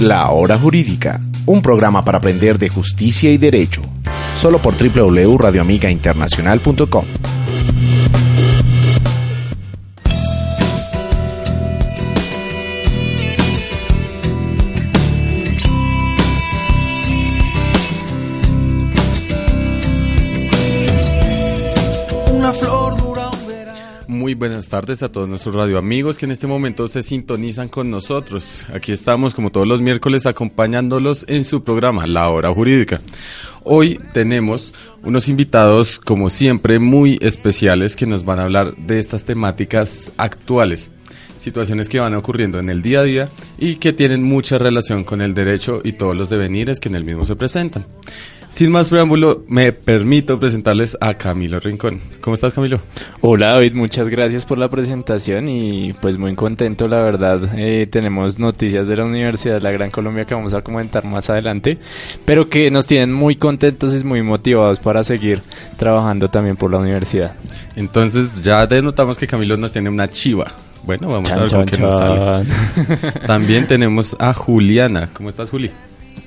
La Hora Jurídica, un programa para aprender de justicia y derecho, solo por www.radioamigainternacional.com. Buenas tardes a todos nuestros radioamigos que en este momento se sintonizan con nosotros. Aquí estamos como todos los miércoles acompañándolos en su programa La Hora Jurídica. Hoy tenemos unos invitados como siempre muy especiales que nos van a hablar de estas temáticas actuales situaciones que van ocurriendo en el día a día y que tienen mucha relación con el derecho y todos los devenires que en el mismo se presentan. Sin más preámbulo, me permito presentarles a Camilo Rincón. ¿Cómo estás, Camilo? Hola, David. Muchas gracias por la presentación y pues muy contento, la verdad. Eh, tenemos noticias de la Universidad de la Gran Colombia que vamos a comentar más adelante, pero que nos tienen muy contentos y muy motivados para seguir trabajando también por la universidad. Entonces, ya denotamos que Camilo nos tiene una chiva. Bueno, vamos a ver chan, qué nos sale. También tenemos a Juliana. ¿Cómo estás, Juli?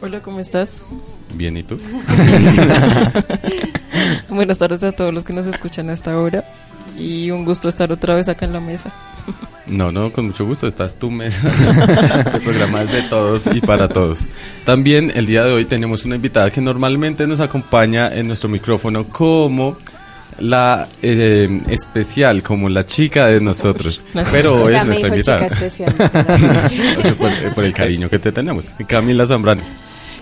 Hola, ¿cómo estás? Bien, ¿y tú? Buenas tardes a todos los que nos escuchan a esta hora y un gusto estar otra vez acá en la mesa. No, no, con mucho gusto, estás tu mesa. el programa es de todos y para todos. También el día de hoy tenemos una invitada que normalmente nos acompaña en nuestro micrófono como la eh, especial, como la chica de nosotros. Pero hoy es nuestra invitada. por, por, el cariño que te tenemos. Camila Zambrano.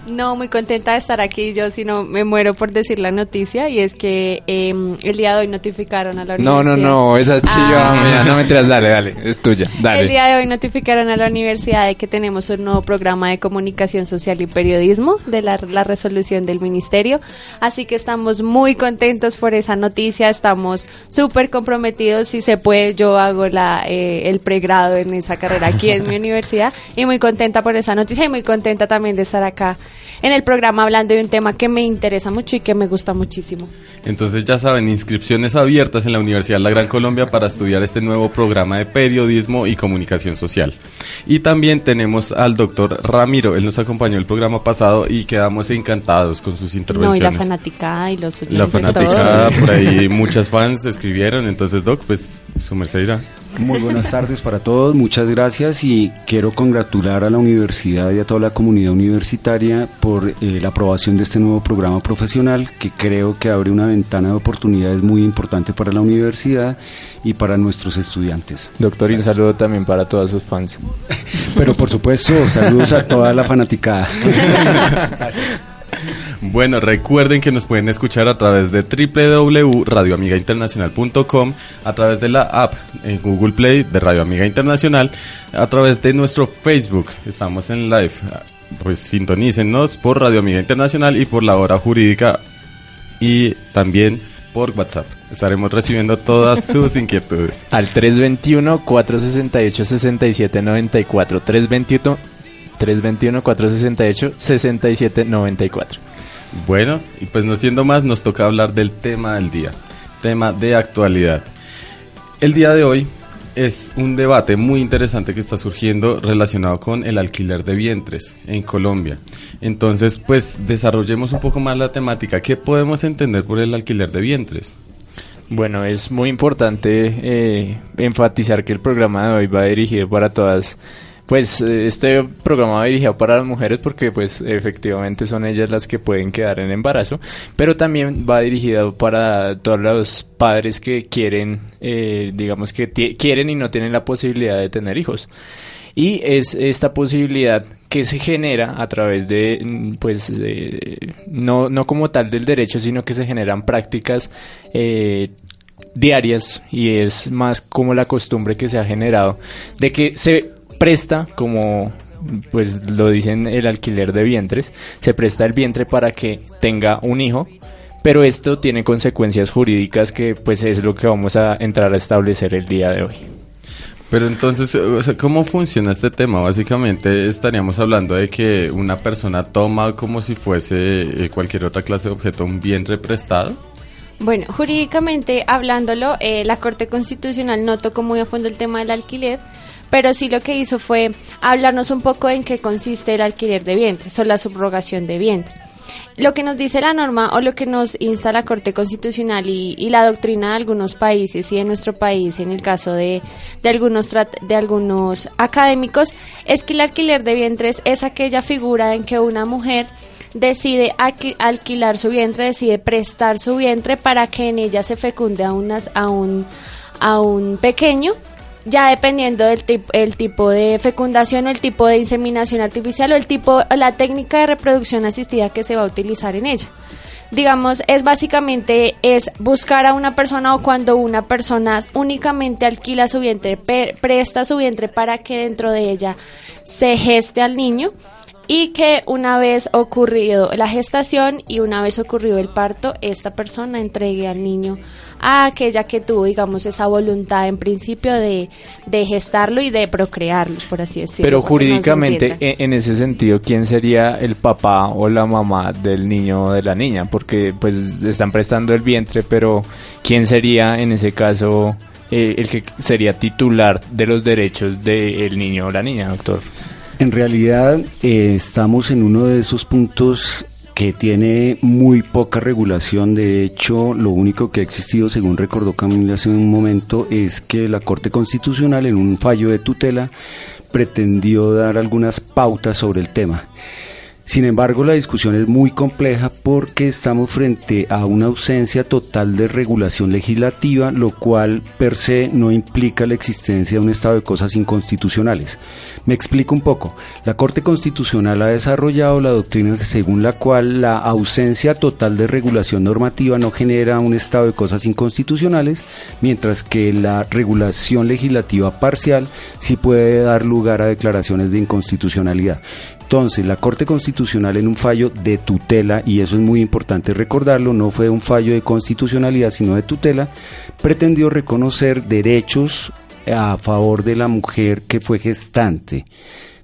No, muy contenta de estar aquí. Yo, si no, me muero por decir la noticia. Y es que eh, el día de hoy notificaron a la universidad. No, no, no, esa chiva, ah. no me enteras, dale, dale, es tuya. Dale. El día de hoy notificaron a la universidad de que tenemos un nuevo programa de comunicación social y periodismo de la, la resolución del ministerio. Así que estamos muy contentos por esa noticia. Estamos súper comprometidos. Si se puede, yo hago la, eh, el pregrado en esa carrera aquí en mi universidad. Y muy contenta por esa noticia y muy contenta también de estar acá en el programa hablando de un tema que me interesa mucho y que me gusta muchísimo. Entonces ya saben, inscripciones abiertas en la Universidad de la Gran Colombia para estudiar este nuevo programa de periodismo y comunicación social. Y también tenemos al doctor Ramiro, él nos acompañó el programa pasado y quedamos encantados con sus intervenciones. No, y la fanaticada y los oyentes. La fanaticada, por ahí muchas fans escribieron, entonces doc, pues su merced dirá. Muy buenas tardes para todos, muchas gracias y quiero congratular a la universidad y a toda la comunidad universitaria por eh, la aprobación de este nuevo programa profesional que creo que abre una ventana de oportunidades muy importante para la universidad y para nuestros estudiantes. Doctor, y un saludo también para todos sus fans. Pero por supuesto, saludos a toda la fanaticada. Gracias. Bueno, recuerden que nos pueden escuchar a través de www.radioamigainternacional.com, a través de la app en Google Play de Radio Amiga Internacional, a través de nuestro Facebook. Estamos en live. Pues sintonícenos por Radio Amiga Internacional y por la hora jurídica y también por WhatsApp. Estaremos recibiendo todas sus inquietudes. Al 321-468-6794. 321 321-468-6794. Bueno, y pues no siendo más, nos toca hablar del tema del día, tema de actualidad. El día de hoy es un debate muy interesante que está surgiendo relacionado con el alquiler de vientres en Colombia. Entonces, pues desarrollemos un poco más la temática. ¿Qué podemos entender por el alquiler de vientres? Bueno, es muy importante eh, enfatizar que el programa de hoy va dirigido para todas pues eh, este programa va dirigido para las mujeres porque pues efectivamente son ellas las que pueden quedar en embarazo, pero también va dirigido para todos los padres que quieren, eh, digamos que quieren y no tienen la posibilidad de tener hijos. Y es esta posibilidad que se genera a través de, mm, pues, no, no como tal del derecho, sino que se generan prácticas eh, diarias y es más como la costumbre que se ha generado de que se presta como pues lo dicen el alquiler de vientres, se presta el vientre para que tenga un hijo, pero esto tiene consecuencias jurídicas que pues es lo que vamos a entrar a establecer el día de hoy. Pero entonces, ¿cómo funciona este tema? Básicamente estaríamos hablando de que una persona toma como si fuese eh, cualquier otra clase de objeto un vientre prestado. Bueno, jurídicamente hablándolo, eh, la Corte Constitucional no tocó muy a fondo el tema del alquiler, pero sí lo que hizo fue hablarnos un poco en qué consiste el alquiler de vientre, o la subrogación de vientre. Lo que nos dice la norma o lo que nos insta la Corte Constitucional y, la doctrina de algunos países y de nuestro país, en el caso de, de, algunos, de algunos académicos, es que el alquiler de vientres es aquella figura en que una mujer decide alquilar su vientre, decide prestar su vientre para que en ella se fecunde a, unas, a, un, a un pequeño ya dependiendo del tipo, el tipo de fecundación o el tipo de inseminación artificial o el tipo, la técnica de reproducción asistida que se va a utilizar en ella. Digamos, es básicamente es buscar a una persona o cuando una persona únicamente alquila su vientre, presta su vientre para que dentro de ella se geste al niño y que una vez ocurrido la gestación y una vez ocurrido el parto, esta persona entregue al niño a aquella que tuvo, digamos, esa voluntad en principio de, gestarlo y de procrearlo, por así decirlo. Pero jurídicamente, en, ese sentido, ¿quién sería el papá o la mamá del niño o de la niña? Porque pues están prestando el vientre, pero ¿quién sería en ese caso eh, el que sería titular de los derechos del niño o la niña, doctor? En realidad eh, estamos en uno de esos puntos que tiene muy poca regulación. De hecho, lo único que ha existido, según recordó Camila hace un momento, es que la Corte Constitucional, en un fallo de tutela, pretendió dar algunas pautas sobre el tema. Sin embargo, la discusión es muy compleja porque estamos frente a una ausencia total de regulación legislativa, lo cual per se no implica la existencia de un estado de cosas inconstitucionales. Me explico un poco. La Corte Constitucional ha desarrollado la doctrina según la cual la ausencia total de regulación normativa no genera un estado de cosas inconstitucionales, mientras que la regulación legislativa parcial sí puede dar lugar a declaraciones de inconstitucionalidad. Entonces, la Corte Constitucional en un fallo de tutela, y eso es muy importante recordarlo, no fue un fallo de constitucionalidad, sino de tutela, pretendió reconocer derechos a favor de la mujer que fue gestante,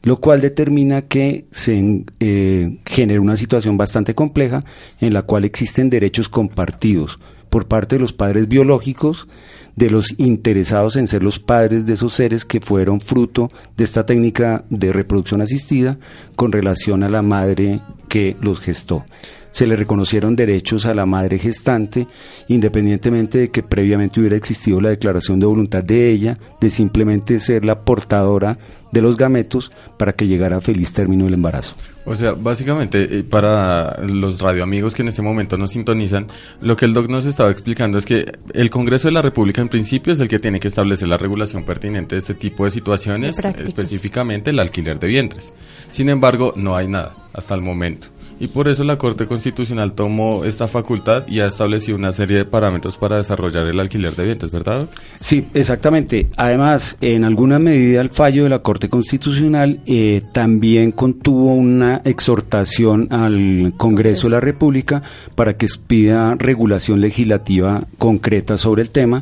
lo cual determina que se eh, genera una situación bastante compleja en la cual existen derechos compartidos por parte de los padres biológicos, de los interesados en ser los padres de esos seres que fueron fruto de esta técnica de reproducción asistida con relación a la madre que los gestó. Se le reconocieron derechos a la madre gestante, independientemente de que previamente hubiera existido la declaración de voluntad de ella de simplemente ser la portadora de los gametos para que llegara a feliz término el embarazo. O sea, básicamente, eh, para los radioamigos que en este momento nos sintonizan, lo que el doc nos estaba explicando es que el Congreso de la República en principio es el que tiene que establecer la regulación pertinente de este tipo de situaciones, específicamente el alquiler de vientres. Sin embargo, no hay nada hasta el momento. Y por eso la Corte Constitucional tomó esta facultad y ha establecido una serie de parámetros para desarrollar el alquiler de vientres, ¿verdad? Sí, exactamente. Además, en alguna medida el fallo de la Corte Constitucional eh, también contuvo una exhortación al Congreso de la República para que pida regulación legislativa concreta sobre el tema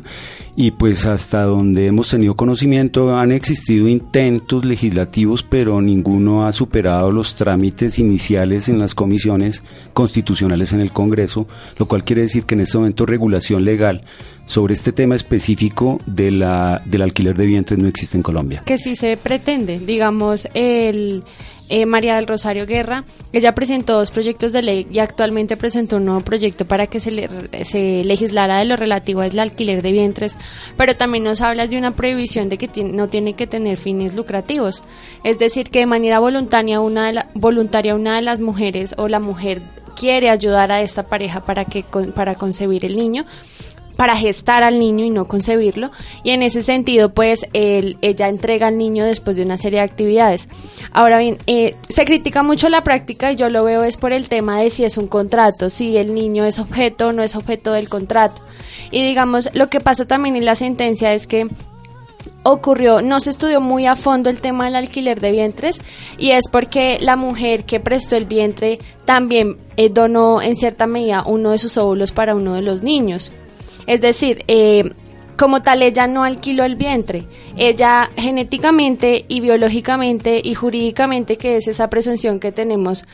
y pues hasta donde hemos tenido conocimiento han existido intentos legislativos pero ninguno ha superado los trámites iniciales en las comisiones constitucionales en el Congreso, lo cual quiere decir que en este momento regulación legal sobre este tema específico de la, del alquiler de vientres no existe en Colombia. Que sí se pretende, digamos, el eh, María del Rosario Guerra. Ella presentó dos proyectos de ley y actualmente presentó un nuevo proyecto para que se, se legislara de lo relativo al alquiler de vientres, pero también nos hablas de una prohibición de que no tiene que tener fines lucrativos. Es decir, que de manera voluntaria una de, la, voluntaria una de las mujeres o la mujer quiere ayudar a esta pareja para, que, para concebir el niño para gestar al niño y no concebirlo. Y en ese sentido, pues ella entrega al niño después de una serie de actividades. Ahora bien, eh, se critica mucho la práctica y yo lo veo es por el tema de si es un contrato, si el niño es objeto o no es objeto del contrato. Y digamos, lo que pasa también en la sentencia es que ocurrió, no se estudió muy a fondo el tema del alquiler de vientres y es porque la mujer que prestó el vientre también eh, donó en cierta medida uno de sus óvulos para uno de los niños. Es decir, eh, como tal, ella no alquiló el vientre. Ella genéticamente y biológicamente y jurídicamente, que es esa presunción que tenemos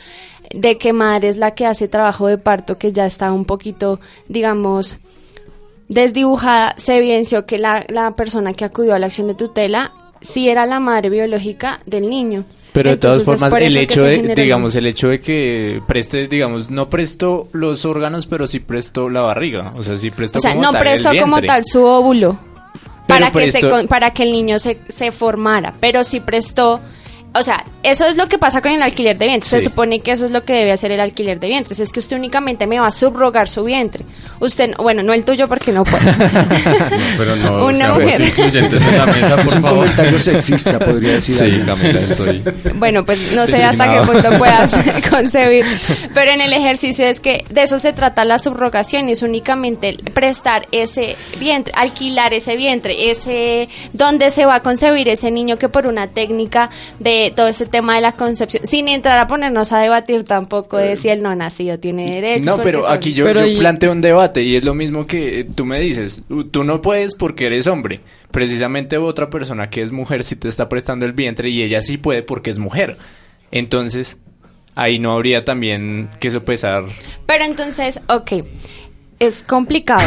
de que madre es la que hace trabajo de parto, que ya está un poquito, digamos, desdibujada, se evidenció que la, la persona que acudió a la acción de tutela sí era la madre biológica del niño. Pero de todas formas, el hecho de, digamos, el hecho de que preste, digamos, no prestó los órganos, pero sí prestó la barriga. O sea, sí prestó O sea, como no tal el prestó como tal su óvulo para que, se, para que el niño se, se formara, pero sí prestó... O sea, eso es lo que pasa con el alquiler de vientres. Se Sí. supone que eso es lo que debe hacer el alquiler de vientres. Es que usted únicamente me va a subrogar su vientre. Usted, no- bueno, no el tuyo porque no puede. Pero no Una seamos mujer. en la mesa, Es por un favor. comentario sexista, podría decir. Sí. Camila, estoy. Bueno, pues no sé hasta qué punto puedas concebir. Pero en el ejercicio es que de eso se trata la subrogación, es únicamente el prestar ese vientre, alquilar ese vientre, ese donde se va a concebir ese niño que por una técnica de todo este tema de la concepción, sin entrar a ponernos a debatir tampoco de si el no nacido tiene derechos. No, pero son- aquí yo, Pero yo ahí- planteo un debate y es lo mismo que eh, tú me dices, "U- tú no puedes porque eres hombre. Precisamente otra persona que es mujer sí te está prestando el vientre y ella sí puede porque es mujer. Entonces, ahí no habría también que sopesar. Pero entonces, ok, es complicado.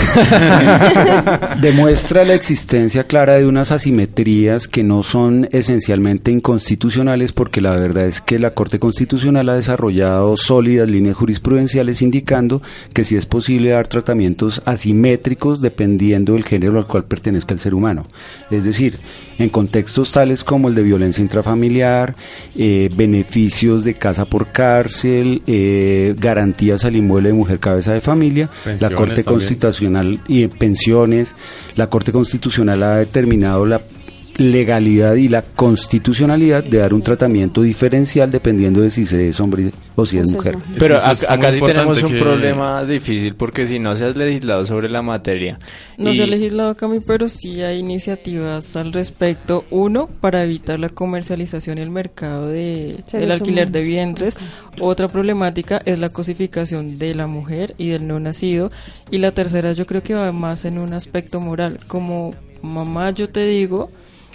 Demuestra la existencia clara de unas asimetrías que no son esencialmente inconstitucionales porque la verdad es que la Corte Constitucional ha desarrollado sólidas líneas jurisprudenciales indicando que sí es posible dar tratamientos asimétricos dependiendo del género al cual pertenezca el ser humano. Es decir, en contextos tales como el de violencia intrafamiliar, eh, beneficios de casa por cárcel, eh, garantías al inmueble de mujer cabeza de familia, la Pensiones Corte también. Constitucional y en pensiones, la Corte Constitucional ha determinado la legalidad y la constitucionalidad de dar un tratamiento diferencial dependiendo de si se es hombre o si es Eso es mujer. Pero es acá sí tenemos un que- problema difícil porque si no se ha legislado sobre la materia. No y- se ha legislado, Cami, pero sí hay iniciativas al respecto. Uno, para evitar la comercialización y el mercado de, del alquiler humanos. de vientres. Otra problemática es la cosificación de la mujer y del no nacido. Y la tercera yo creo que va más en un aspecto moral. Como mamá yo te digo,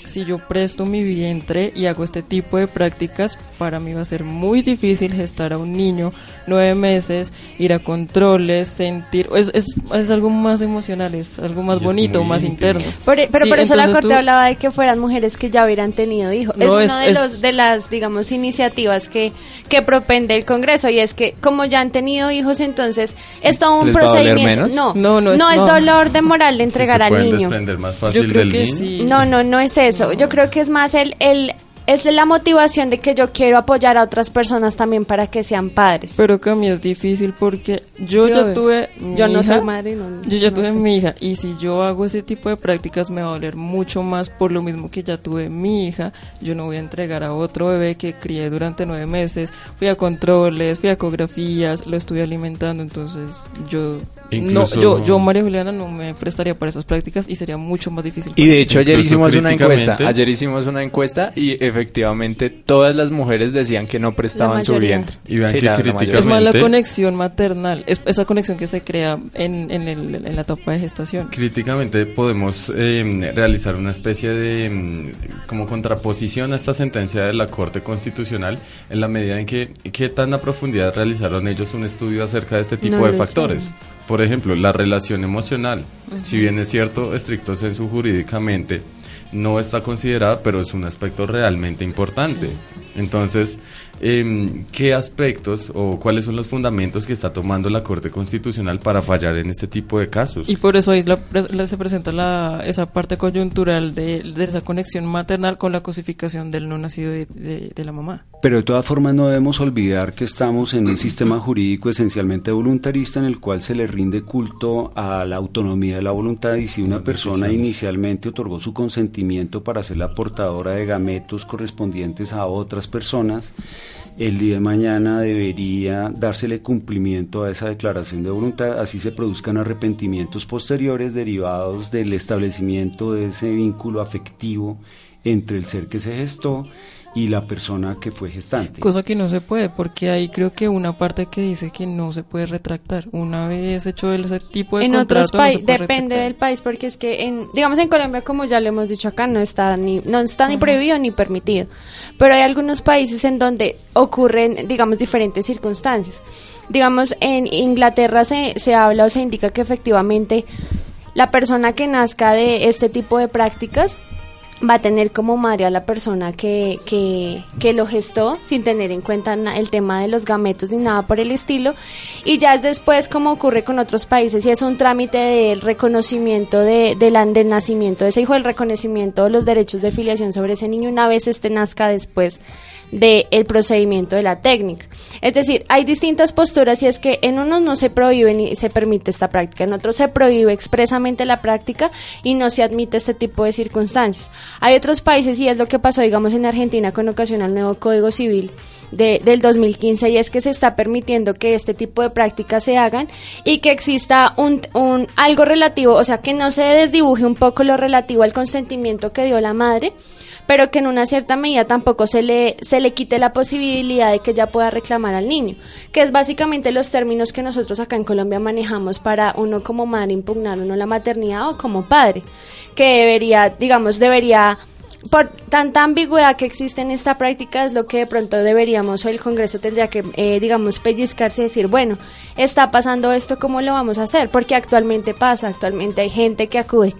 si yo presto mi vientre y hago este tipo de prácticas, para mí va a ser muy difícil gestar a un niño nueve meses, ir a controles, sentir, es, es, es algo más emocional, es algo más es bonito, más íntimo. interno. Por- e, pero Sí, por eso la Corte tú- hablaba de que fueran mujeres que ya hubieran tenido hijos. No, es es- una de, es- los, de las, digamos, iniciativas que, que propende el Congreso y es que como ya han tenido hijos, entonces es todo un ¿Les va a doler procedimiento. menos? No, No, no no es- dolor de moral de entregar se al niño. desprender más Yo fácil creo del que niño. sí. No, no, no es eso. Yo creo que es más el, el es la motivación de que yo quiero apoyar a otras personas también para que sean padres. Pero Cami es difícil porque yo Sí, ya obvio. tuve mi Yo no hija, soy madre, no- yo ya no tuve sé. mi hija y si yo hago ese tipo de prácticas me va a doler mucho más por lo mismo que ya tuve mi hija. Yo no voy a entregar a otro bebé que crié durante nueve meses. Fui a controles, fui a ecografías, lo estuve alimentando, entonces yo Incluso- no, yo, yo María Juliana no me prestaría para esas prácticas y sería mucho más difícil. Y de mí. hecho ayer hicimos una encuesta, ayer hicimos una encuesta y efectivamente todas las mujeres decían que no prestaban su vientre. Y vean Sí, que mayoría. es más la conexión maternal, es esa conexión que se crea en, en, el- en la etapa de gestación. Críticamente podemos eh, realizar una especie de mm, como contraposición a esta sentencia de la Corte Constitucional en la medida en que qué tan a profundidad realizaron ellos un estudio acerca de este tipo No de factores. sé. Por ejemplo, la relación emocional, si bien es cierto, estricto sensu jurídicamente, no está considerada, pero es un aspecto realmente importante. Entonces, em, ¿qué aspectos o cuáles son los fundamentos que está tomando la Corte Constitucional para fallar en este tipo de casos? Y por eso ahí la- se presenta la, esa parte coyuntural de, de esa conexión maternal con la cosificación del no nacido de, de- de la mamá. Pero de todas formas no debemos olvidar que estamos en un sistema jurídico esencialmente voluntarista en el cual se le rinde culto a la autonomía de la voluntad y si una persona inicialmente otorgó su consentimiento para ser la portadora de gametos correspondientes a otras personas, el día de mañana debería dársele cumplimiento a esa declaración de voluntad, así se produzcan arrepentimientos posteriores derivados del establecimiento de ese vínculo afectivo entre el ser que se gestó y la persona que fue gestante. Cosa que no se puede, porque ahí creo que una parte que dice que no se puede retractar. Una vez hecho ese tipo de en otros contrato, no se países puede depende retractar. del país porque es que en digamos en Colombia como ya lo hemos dicho acá no está ni no está ni prohibido ni permitido pero hay algunos países en donde ocurren digamos diferentes circunstancias digamos en Inglaterra se, se habla o se indica que efectivamente la persona que nazca de este tipo de prácticas va a tener como madre a la persona que, que, que, lo gestó sin tener en cuenta el tema de los gametos ni nada por el estilo. Y ya después como ocurre con otros países y es un trámite del reconocimiento de, de la, del nacimiento de ese hijo, el reconocimiento de los derechos de filiación sobre ese niño una vez este nazca después del procedimiento de la técnica. Es decir, hay distintas posturas y es que en unos no se prohíbe ni se permite esta práctica, en otros se prohíbe expresamente la práctica y no se admite este tipo de circunstancias. Hay otros países y es lo que pasó, digamos, en Argentina con ocasión al nuevo Código Civil de, del 2015 y es que se está permitiendo que este tipo de prácticas se hagan y que exista un, un algo relativo, o sea, que no se desdibuje un poco lo relativo al consentimiento que dio la madre, pero que en una cierta medida tampoco se le, se le quite la posibilidad de que ella pueda reclamar al niño, que es básicamente los términos que nosotros acá en Colombia manejamos para uno como madre impugnar uno la maternidad o como padre, que debería, digamos, debería por tanta ambigüedad que existe en esta práctica es lo que de pronto deberíamos o el Congreso tendría que, eh, digamos, pellizcarse y decir, bueno, está pasando esto, ¿cómo lo vamos a hacer? Porque actualmente pasa, actualmente hay gente que acude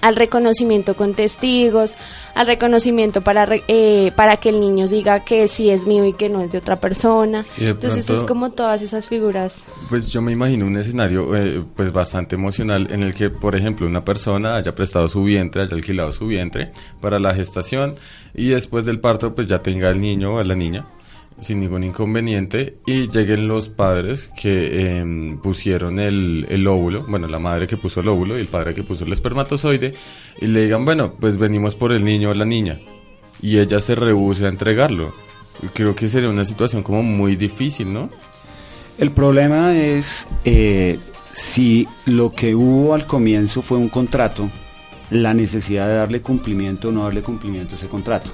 al reconocimiento con testigos, al reconocimiento para eh, para que el niño diga que sí es mío y que no es de otra persona. Entonces es como todas esas figuras. Pues yo me imagino un escenario eh, pues bastante emocional en el que, por ejemplo, una persona haya prestado su vientre, haya alquilado su vientre para la gestación y después del parto pues ya tenga el niño o la niña sin ningún inconveniente y lleguen los padres que em, pusieron el, el, óvulo, bueno, la madre que puso el óvulo y el padre que puso el espermatozoide y le digan, bueno, pues venimos por el niño o la niña y ella se rehúse a entregarlo. Creo que sería una situación como muy difícil, ¿no? El problema es eh, si lo que hubo al comienzo fue un contrato, la necesidad de darle cumplimiento o no darle cumplimiento a ese contrato.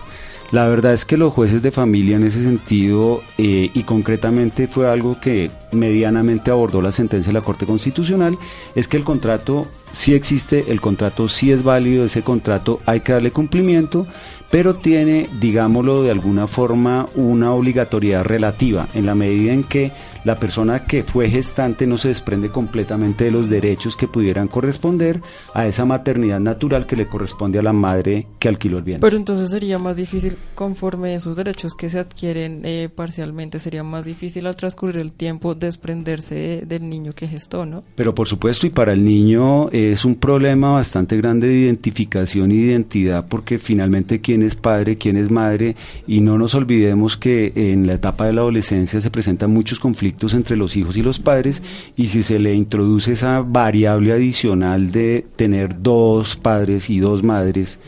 La verdad es que los jueces de familia en ese sentido, eh, y concretamente fue algo que medianamente abordó la sentencia de la Corte Constitucional, es que el contrato sí existe, el contrato sí es válido, ese contrato hay que darle cumplimiento, pero tiene, digámoslo de alguna forma, una obligatoriedad relativa, en la medida en que la persona que fue gestante no se desprende completamente de los derechos que pudieran corresponder a esa maternidad natural que le corresponde a la madre que alquiló el bien. Pero entonces sería más difícil, conforme esos derechos que se adquieren eh, parcialmente, sería más difícil al transcurrir el tiempo desprenderse del niño que gestó, ¿no? Pero por supuesto, y para el niño es un problema bastante grande de identificación y identidad, porque finalmente quién es padre, quién es madre, y no nos olvidemos que en la etapa de la adolescencia se presentan muchos conflictos entre los hijos y los padres y si se le introduce esa variable adicional de tener dos padres y dos madres,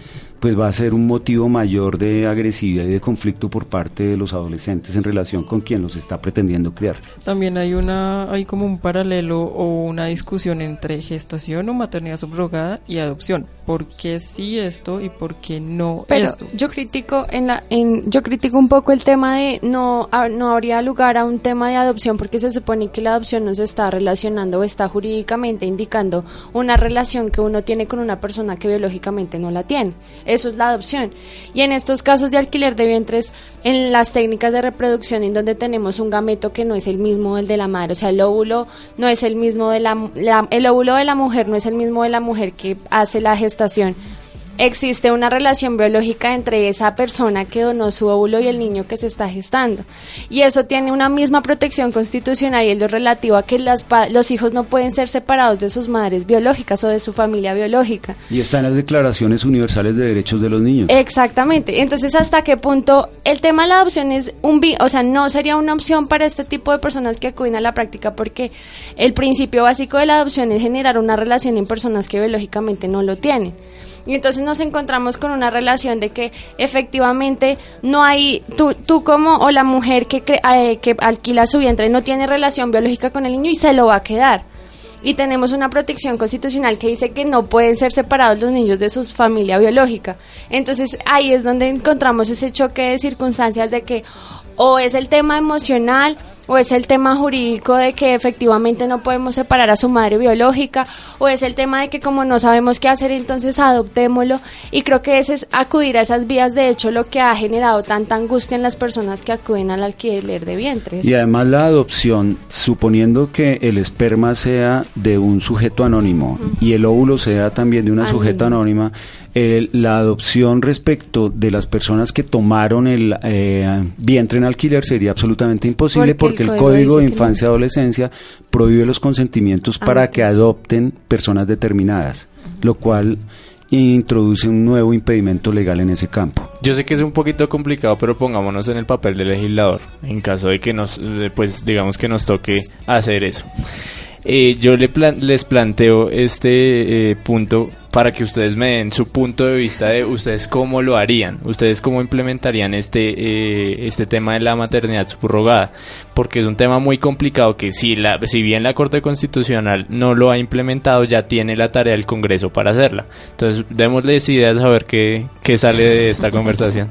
pues va a ser un motivo mayor de agresividad y de conflicto por parte de los adolescentes en relación con quien los está pretendiendo criar. También hay una hay como un paralelo o una discusión entre gestación o maternidad subrogada y adopción. ¿Por qué sí esto y por qué no Pero esto? Yo critico en la en yo critico un poco el tema de no no habría lugar a un tema de adopción porque se supone que la adopción no se está relacionando o está jurídicamente indicando una relación que uno tiene con una persona que biológicamente no la tiene eso es la adopción. Y en estos casos de alquiler de vientres, en las técnicas de reproducción en donde tenemos un gameto que no es el mismo del de la madre, o sea, el óvulo no es el mismo de la, el óvulo de la mujer no es el mismo de la mujer que hace la gestación existe una relación biológica entre esa persona que donó su óvulo y el niño que se está gestando. Y eso tiene una misma protección constitucional y es lo relativo a que las los hijos no pueden ser separados de sus madres biológicas o de su familia biológica. Y está en las declaraciones universales de derechos de los niños. Exactamente. Entonces, ¿hasta qué punto el tema de la adopción es un... O sea, no sería una opción para este tipo de personas que acuden a la práctica porque el principio básico de la adopción es generar una relación en personas que biológicamente no lo tienen. Y entonces nos encontramos con una relación de que efectivamente no hay, tú, tú como o la mujer que, eh, que alquila su vientre no tiene relación biológica con el niño y se lo va a quedar. Y tenemos una protección constitucional que dice que no pueden ser separados los niños de su familia biológica. Entonces ahí es donde encontramos ese choque de circunstancias de que o es el tema emocional o es el tema jurídico de que efectivamente no podemos separar a su madre biológica, o es el tema de que como no sabemos qué hacer, entonces adoptémoslo. Y creo que ese es acudir a esas vías, de hecho, lo que ha generado tanta angustia en las personas que acuden al alquiler de vientres. Y además la adopción, suponiendo que el esperma sea de un sujeto anónimo y el óvulo sea también de una sujeta anónima, la adopción respecto de las personas que tomaron el eh, vientre en alquiler sería absolutamente imposible porque, el, Código de Infancia y Adolescencia prohíbe los consentimientos ah, para que adopten personas determinadas, lo cual introduce un nuevo impedimento legal en ese campo. Yo sé que es un poquito complicado, pero pongámonos en el papel del legislador, en caso de que nos, pues digamos que nos toque hacer eso. Eh, yo le les planteo este eh, punto para que ustedes me den su punto de vista de ustedes cómo lo harían, ustedes cómo implementarían este, eh, este tema de la maternidad subrogada, porque es un tema muy complicado que si, la, si bien la Corte Constitucional no lo ha implementado, ya tiene la tarea del Congreso para hacerla. Entonces, démosles ideas a ver qué, qué sale de esta conversación.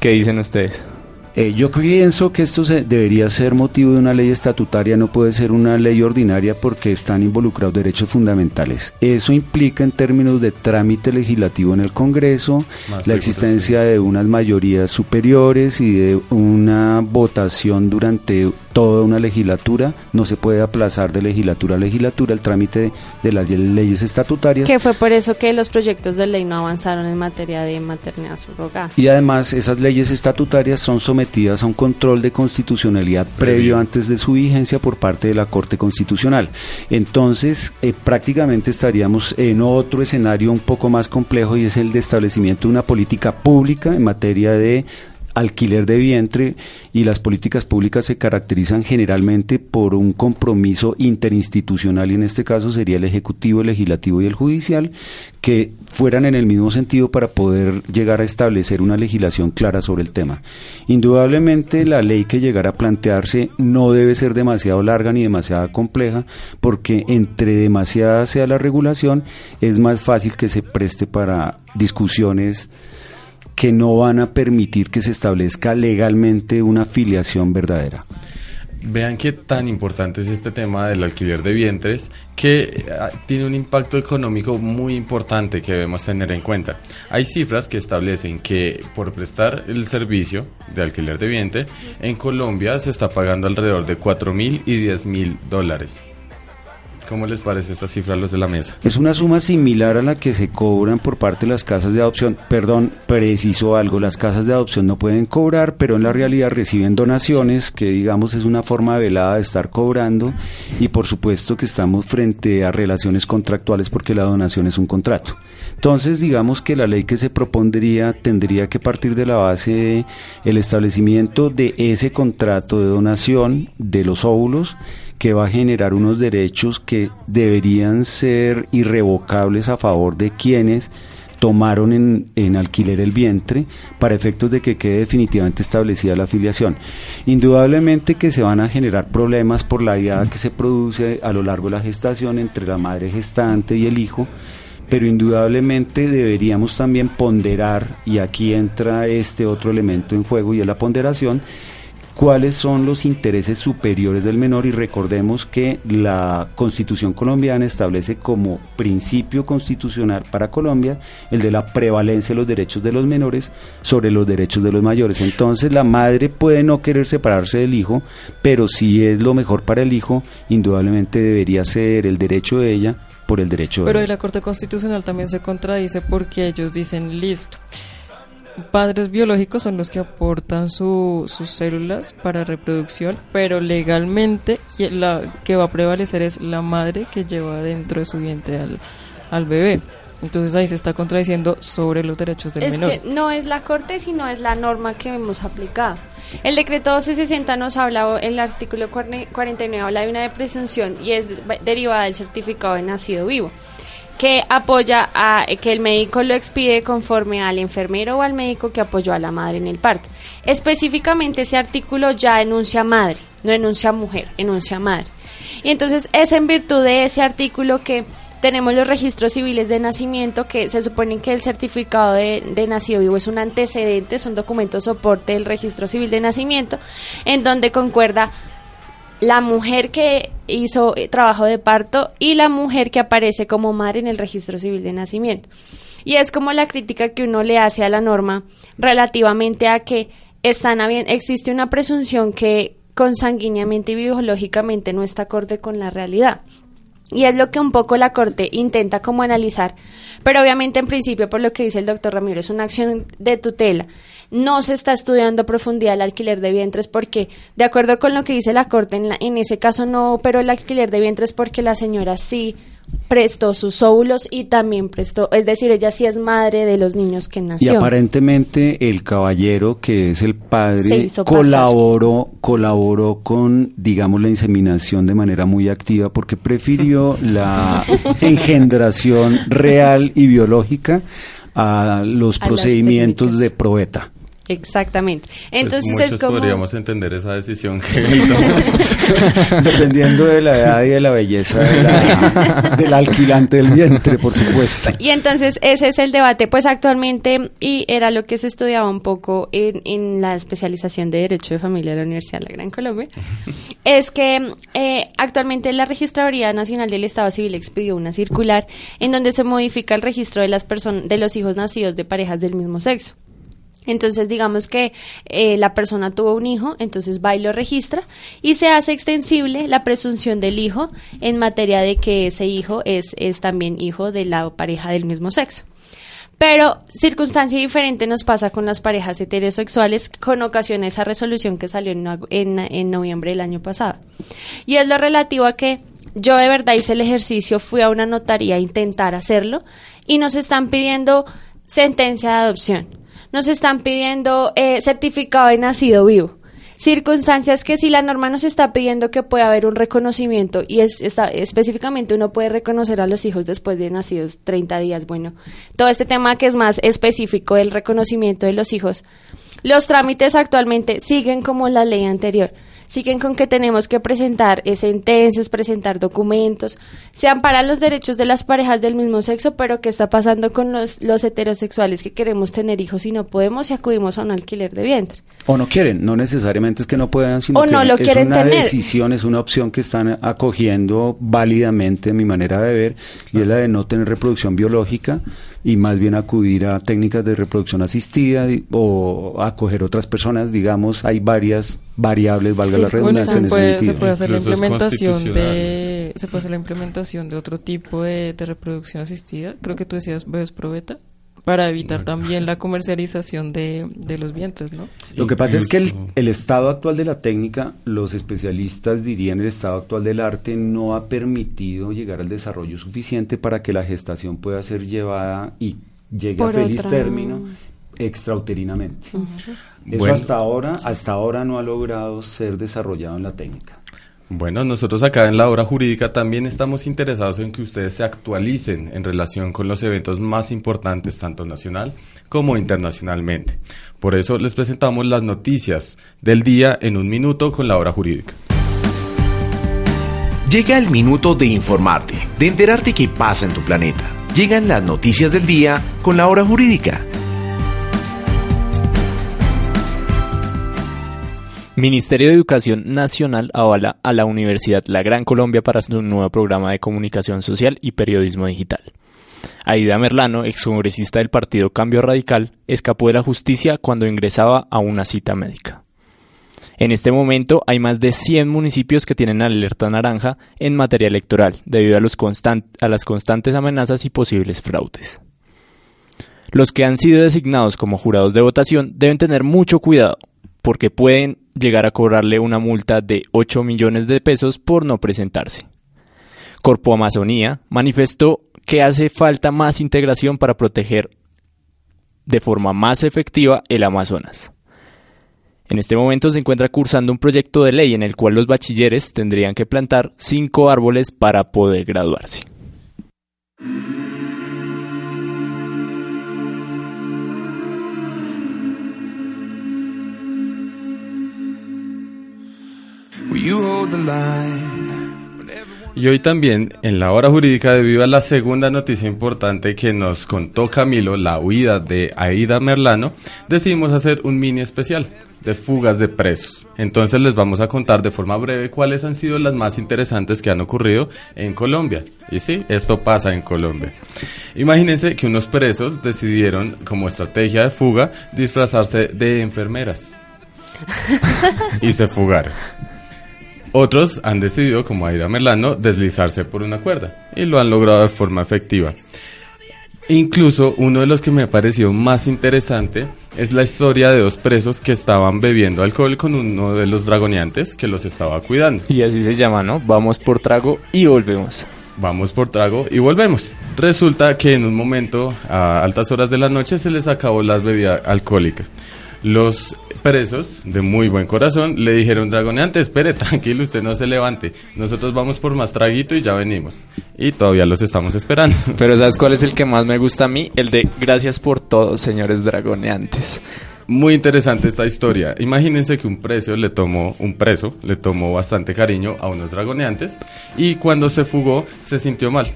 ¿Qué dicen ustedes? Eh, yo pienso que esto debería ser motivo de una ley estatutaria, no puede ser una ley ordinaria porque están involucrados derechos fundamentales. Eso implica en términos de trámite legislativo en el Congreso, la existencia de unas mayorías superiores y de una votación durante toda una legislatura. No se puede aplazar de legislatura a legislatura el trámite de, las leyes estatutarias. Que fue por eso que los proyectos de ley no avanzaron en materia de maternidad subrogada. Y además esas leyes estatutarias son sometidas sometidas a un control de constitucionalidad previo antes de su vigencia por parte de la Corte Constitucional. Entonces, eh, prácticamente estaríamos en otro escenario un poco más complejo y es el de establecimiento de una política pública en materia de alquiler de vientre y las políticas públicas se caracterizan generalmente por un compromiso interinstitucional y en este caso sería el ejecutivo, el legislativo y el judicial que fueran en el mismo sentido para poder llegar a establecer una legislación clara sobre el tema. Indudablemente la ley que llegara a plantearse no debe ser demasiado larga ni demasiado compleja porque entre demasiada sea la regulación es más fácil que se preste para discusiones que no van a permitir que se establezca legalmente una filiación verdadera. Vean qué tan importante es este tema del alquiler de vientres, que ah, tiene un impacto económico muy importante que debemos tener en cuenta. Hay cifras que establecen que por prestar el servicio de alquiler de vientre, en Colombia se está pagando alrededor de 4 mil y 10 mil dólares. ¿Cómo les parece esta cifra a los de la mesa? Es una suma similar a la que se cobran por parte de las casas de adopción. Perdón, preciso algo, las casas de adopción no pueden cobrar, pero en la realidad reciben donaciones, que digamos es una forma velada de estar cobrando, y por supuesto que estamos frente a relaciones contractuales porque la donación es un contrato. Entonces, digamos que la ley que se propondría tendría que partir de la base el establecimiento de ese contrato de donación de los óvulos que va a generar unos derechos que deberían ser irrevocables a favor de quienes tomaron en, alquiler el vientre para efectos de que quede definitivamente establecida la afiliación. Indudablemente que se van a generar problemas por la idea que se produce a lo largo de la gestación entre la madre gestante y el hijo, pero indudablemente deberíamos también ponderar, y aquí entra este otro elemento en juego y es la ponderación, cuáles son los intereses superiores del menor y recordemos que la Constitución colombiana establece como principio constitucional para Colombia el de la prevalencia de los derechos de los menores sobre los derechos de los mayores. Entonces la madre puede no querer separarse del hijo, pero si es lo mejor para el hijo, indudablemente debería ser el derecho de ella por el derecho de Pero la Corte Constitucional también se contradice porque ellos dicen listo padres biológicos son los que aportan sus células para reproducción, pero legalmente la que va a prevalecer es la madre que lleva dentro de su vientre al, al bebé. Entonces ahí se está contradiciendo sobre los derechos del menor. Que no es la corte, sino es la norma que hemos aplicado. El decreto 1260 nos habla, el artículo 49 habla de una presunción y es derivada del certificado de nacido vivo que apoya a que el médico lo expide conforme al enfermero o al médico que apoyó a la madre en el parto. Específicamente ese artículo ya enuncia madre, no enuncia mujer, enuncia madre. Y entonces es en virtud de ese artículo que tenemos los registros civiles de nacimiento que se supone que el certificado de, de, nacido vivo es un antecedente, es un documento soporte del registro civil de nacimiento, en donde concuerda la mujer que hizo eh, trabajo de parto y la mujer que aparece como madre en el registro civil de nacimiento. Y es como la crítica que uno le hace a la norma relativamente a que están existe una presunción que consanguíneamente y biológicamente no está acorde con la realidad. Y es lo que un poco la Corte intenta como analizar. Pero obviamente en principio, por lo que dice el doctor Ramiro, es una acción de tutela. No se está estudiando a profundidad el alquiler de vientres porque, de acuerdo con lo que dice la Corte, en, en ese caso no pero el alquiler de vientres porque la señora sí prestó sus óvulos y también prestó, es decir, ella sí es madre de los niños que nació. Y aparentemente el caballero que es el padre colaboró colaboró con digamos la inseminación de manera muy activa porque prefirió la engendración real y biológica a los procedimientos de probeta. Exactamente. Pues Entonces es como... podríamos entender esa decisión que Dependiendo de la edad y de la belleza del alquilante del vientre, por supuesto. Y entonces ese es el debate, pues actualmente, y era lo que se estudiaba un poco en, en la especialización de Derecho de Familia de la Universidad de la Gran Colombia, es que eh, actualmente la Registraduría Nacional del Estado Civil expidió una circular en donde se modifica el registro de las personas, de los hijos nacidos de parejas del mismo sexo. Entonces, digamos que eh, la persona tuvo un hijo, entonces va y lo registra y se hace extensible la presunción del hijo en materia de que ese hijo es, es también hijo de la pareja del mismo sexo. Pero circunstancia diferente nos pasa con las parejas heterosexuales con ocasión a esa resolución que salió en, en, en noviembre del año pasado. Y es lo relativo a que yo de verdad hice el ejercicio, fui a una notaría a intentar hacerlo y nos están pidiendo sentencia de adopción nos están pidiendo eh, certificado de nacido vivo. Circunstancias que si la norma nos está pidiendo que pueda haber un reconocimiento y es, está, específicamente uno puede reconocer a los hijos después de nacidos 30 días, bueno, todo este tema que es más específico del reconocimiento de los hijos, los trámites actualmente siguen como la ley anterior siguen con que tenemos que presentar eh, sentencias, presentar documentos, se amparan los derechos de las parejas del mismo sexo, pero ¿qué está pasando con los, los heterosexuales que queremos tener hijos y no podemos y acudimos a un alquiler de vientre? O no quieren, no necesariamente es que no puedan, sino o no que lo es quieren una tener. decisión, es una opción que están acogiendo válidamente, mi manera de ver, y es la de no tener reproducción biológica y más bien acudir a técnicas de reproducción asistida o acoger otras personas, digamos, hay varias variables, valga Sí, la redundancia, se en ese puede, se sentido. puede hacer la Incluso es implementación de constitucional. se puede hacer la implementación de otro tipo de, de reproducción asistida creo que tú decías bebés probeta para evitar también la comercialización de, de los vientres no Lo que pasa es que el, el estado actual de la técnica, los especialistas dirían el estado actual del arte no ha permitido llegar al desarrollo suficiente para que la gestación pueda ser llevada y llegue Por a feliz otra- término extrauterinamente. Eso Bueno. hasta ahora, hasta ahora no ha logrado ser desarrollado en la técnica. Bueno, nosotros acá en la obra jurídica también estamos interesados en que ustedes se actualicen en relación con los eventos más importantes, tanto nacional como internacionalmente. Por eso les presentamos las noticias del día en un minuto con la obra jurídica. Llega el minuto de informarte, de enterarte qué pasa en tu planeta. Llegan las noticias del día con la hora jurídica. Ministerio de Educación Nacional avala a la Universidad La Gran Colombia para su nuevo programa de comunicación social y periodismo digital. Aida Merlano, excongresista del partido Cambio Radical, escapó de la justicia cuando ingresaba a una cita médica. En este momento hay más de 100 municipios que tienen alerta naranja en materia electoral debido a, las constantes amenazas y posibles fraudes. Los que han sido designados como jurados de votación deben tener mucho cuidado porque pueden llegar a cobrarle una multa de 8 millones de pesos por no presentarse. Corpo Amazonía manifestó que hace falta más integración para proteger de forma más efectiva el Amazonas. En este momento se encuentra cursando un proyecto de ley en el cual los bachilleres tendrían que plantar cinco árboles para poder graduarse. Y hoy también, en la hora jurídica, debido a la segunda noticia importante que nos contó Camilo, la huida de Aida Merlano, decidimos hacer un mini especial de fugas de presos. Entonces les vamos a contar de forma breve cuáles han sido las más interesantes que han ocurrido en Colombia. Y sí, esto pasa en Colombia. Imagínense que unos presos decidieron, como estrategia de fuga, disfrazarse de enfermeras. y se fugaron. Otros han decidido, como Aida Merlano, deslizarse por una cuerda y lo han logrado de forma efectiva. Incluso uno de los que me ha parecido más interesante es la historia de dos presos que estaban bebiendo alcohol con uno de los dragoneantes que los estaba cuidando. Y así se llama, ¿no? Vamos por trago y volvemos. Vamos por trago y volvemos. Resulta que en un momento, a altas horas de la noche, se les acabó la bebida alcohólica. Los presos, de muy buen corazón, le dijeron, dragoneante, espere, tranquilo, usted no se levante. Nosotros vamos por más traguito y ya venimos. Y todavía los estamos esperando. Pero ¿sabes cuál es el que más me gusta a mí? El de gracias por todo, señores dragoneantes. Muy interesante esta historia. Imagínense que un preso le tomó, un preso le tomó bastante cariño a unos dragoneantes y cuando se fugó se sintió mal.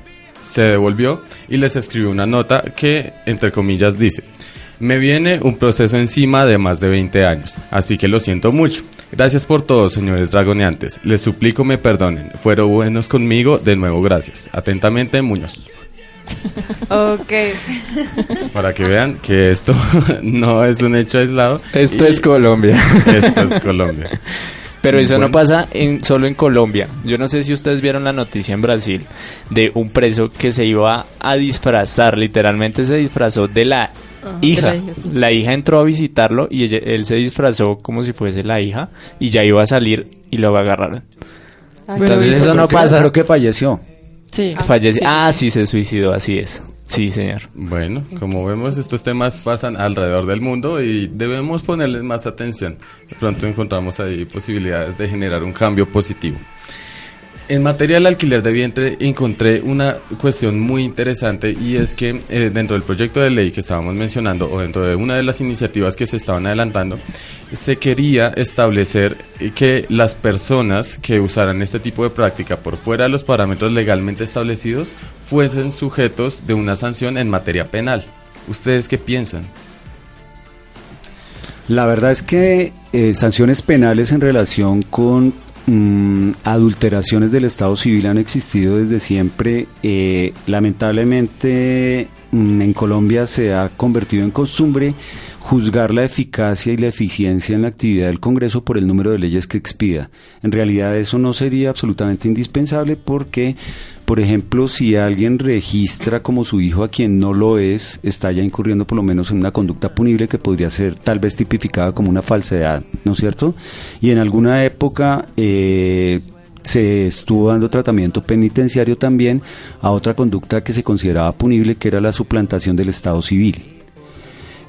Se devolvió y les escribió una nota que, entre comillas, dice, me viene un proceso encima de más de 20 años, así que lo siento mucho. Gracias por todo, señores dragoneantes. Les suplico me perdonen. Fueron buenos conmigo, de nuevo gracias. Atentamente, Muñoz. Ok. Para que vean que esto no es un hecho aislado. Esto es Colombia. Esto es Colombia. Pero eso no pasa en, solo en Colombia. Yo no sé si ustedes vieron la noticia en Brasil de un preso que se iba a disfrazar, literalmente se disfrazó de la de hija. la hija, sí. La hija entró a visitarlo y ella- él se disfrazó como si fuese la hija y ya iba a salir y lo agarraron. Bueno, Entonces ¿viste eso no pasa. Creo que falleció. Sí. Fallece- sí, ah, sí. sí, se suicidó, así es. Sí, señor. Bueno, como vemos, estos temas pasan alrededor del mundo y debemos ponerles más atención. De pronto encontramos ahí posibilidades de generar un cambio positivo. En materia del alquiler de vientre encontré una cuestión muy interesante y es que eh, dentro del proyecto de ley que estábamos mencionando o dentro de una de las iniciativas que se estaban adelantando, se quería establecer que las personas que usaran este tipo de práctica por fuera de los parámetros legalmente establecidos fuesen sujetos de una sanción en materia penal. ¿Ustedes qué piensan? La verdad es que eh, sanciones penales en relación con mm, adulteraciones del Estado civil han existido desde siempre. Eh, lamentablemente mm, en Colombia se ha convertido en costumbre juzgar la eficacia y la eficiencia en la actividad del Congreso por el número de leyes que expida. En realidad eso no sería absolutamente indispensable porque, por ejemplo, si alguien registra como su hijo a quien no lo es, está ya incurriendo por lo menos en una conducta punible que podría ser tal vez tipificada como una falsedad, ¿no es cierto? Y en alguna época... eh, se estuvo dando tratamiento penitenciario también a otra conducta que se consideraba punible, que era la suplantación del Estado civil.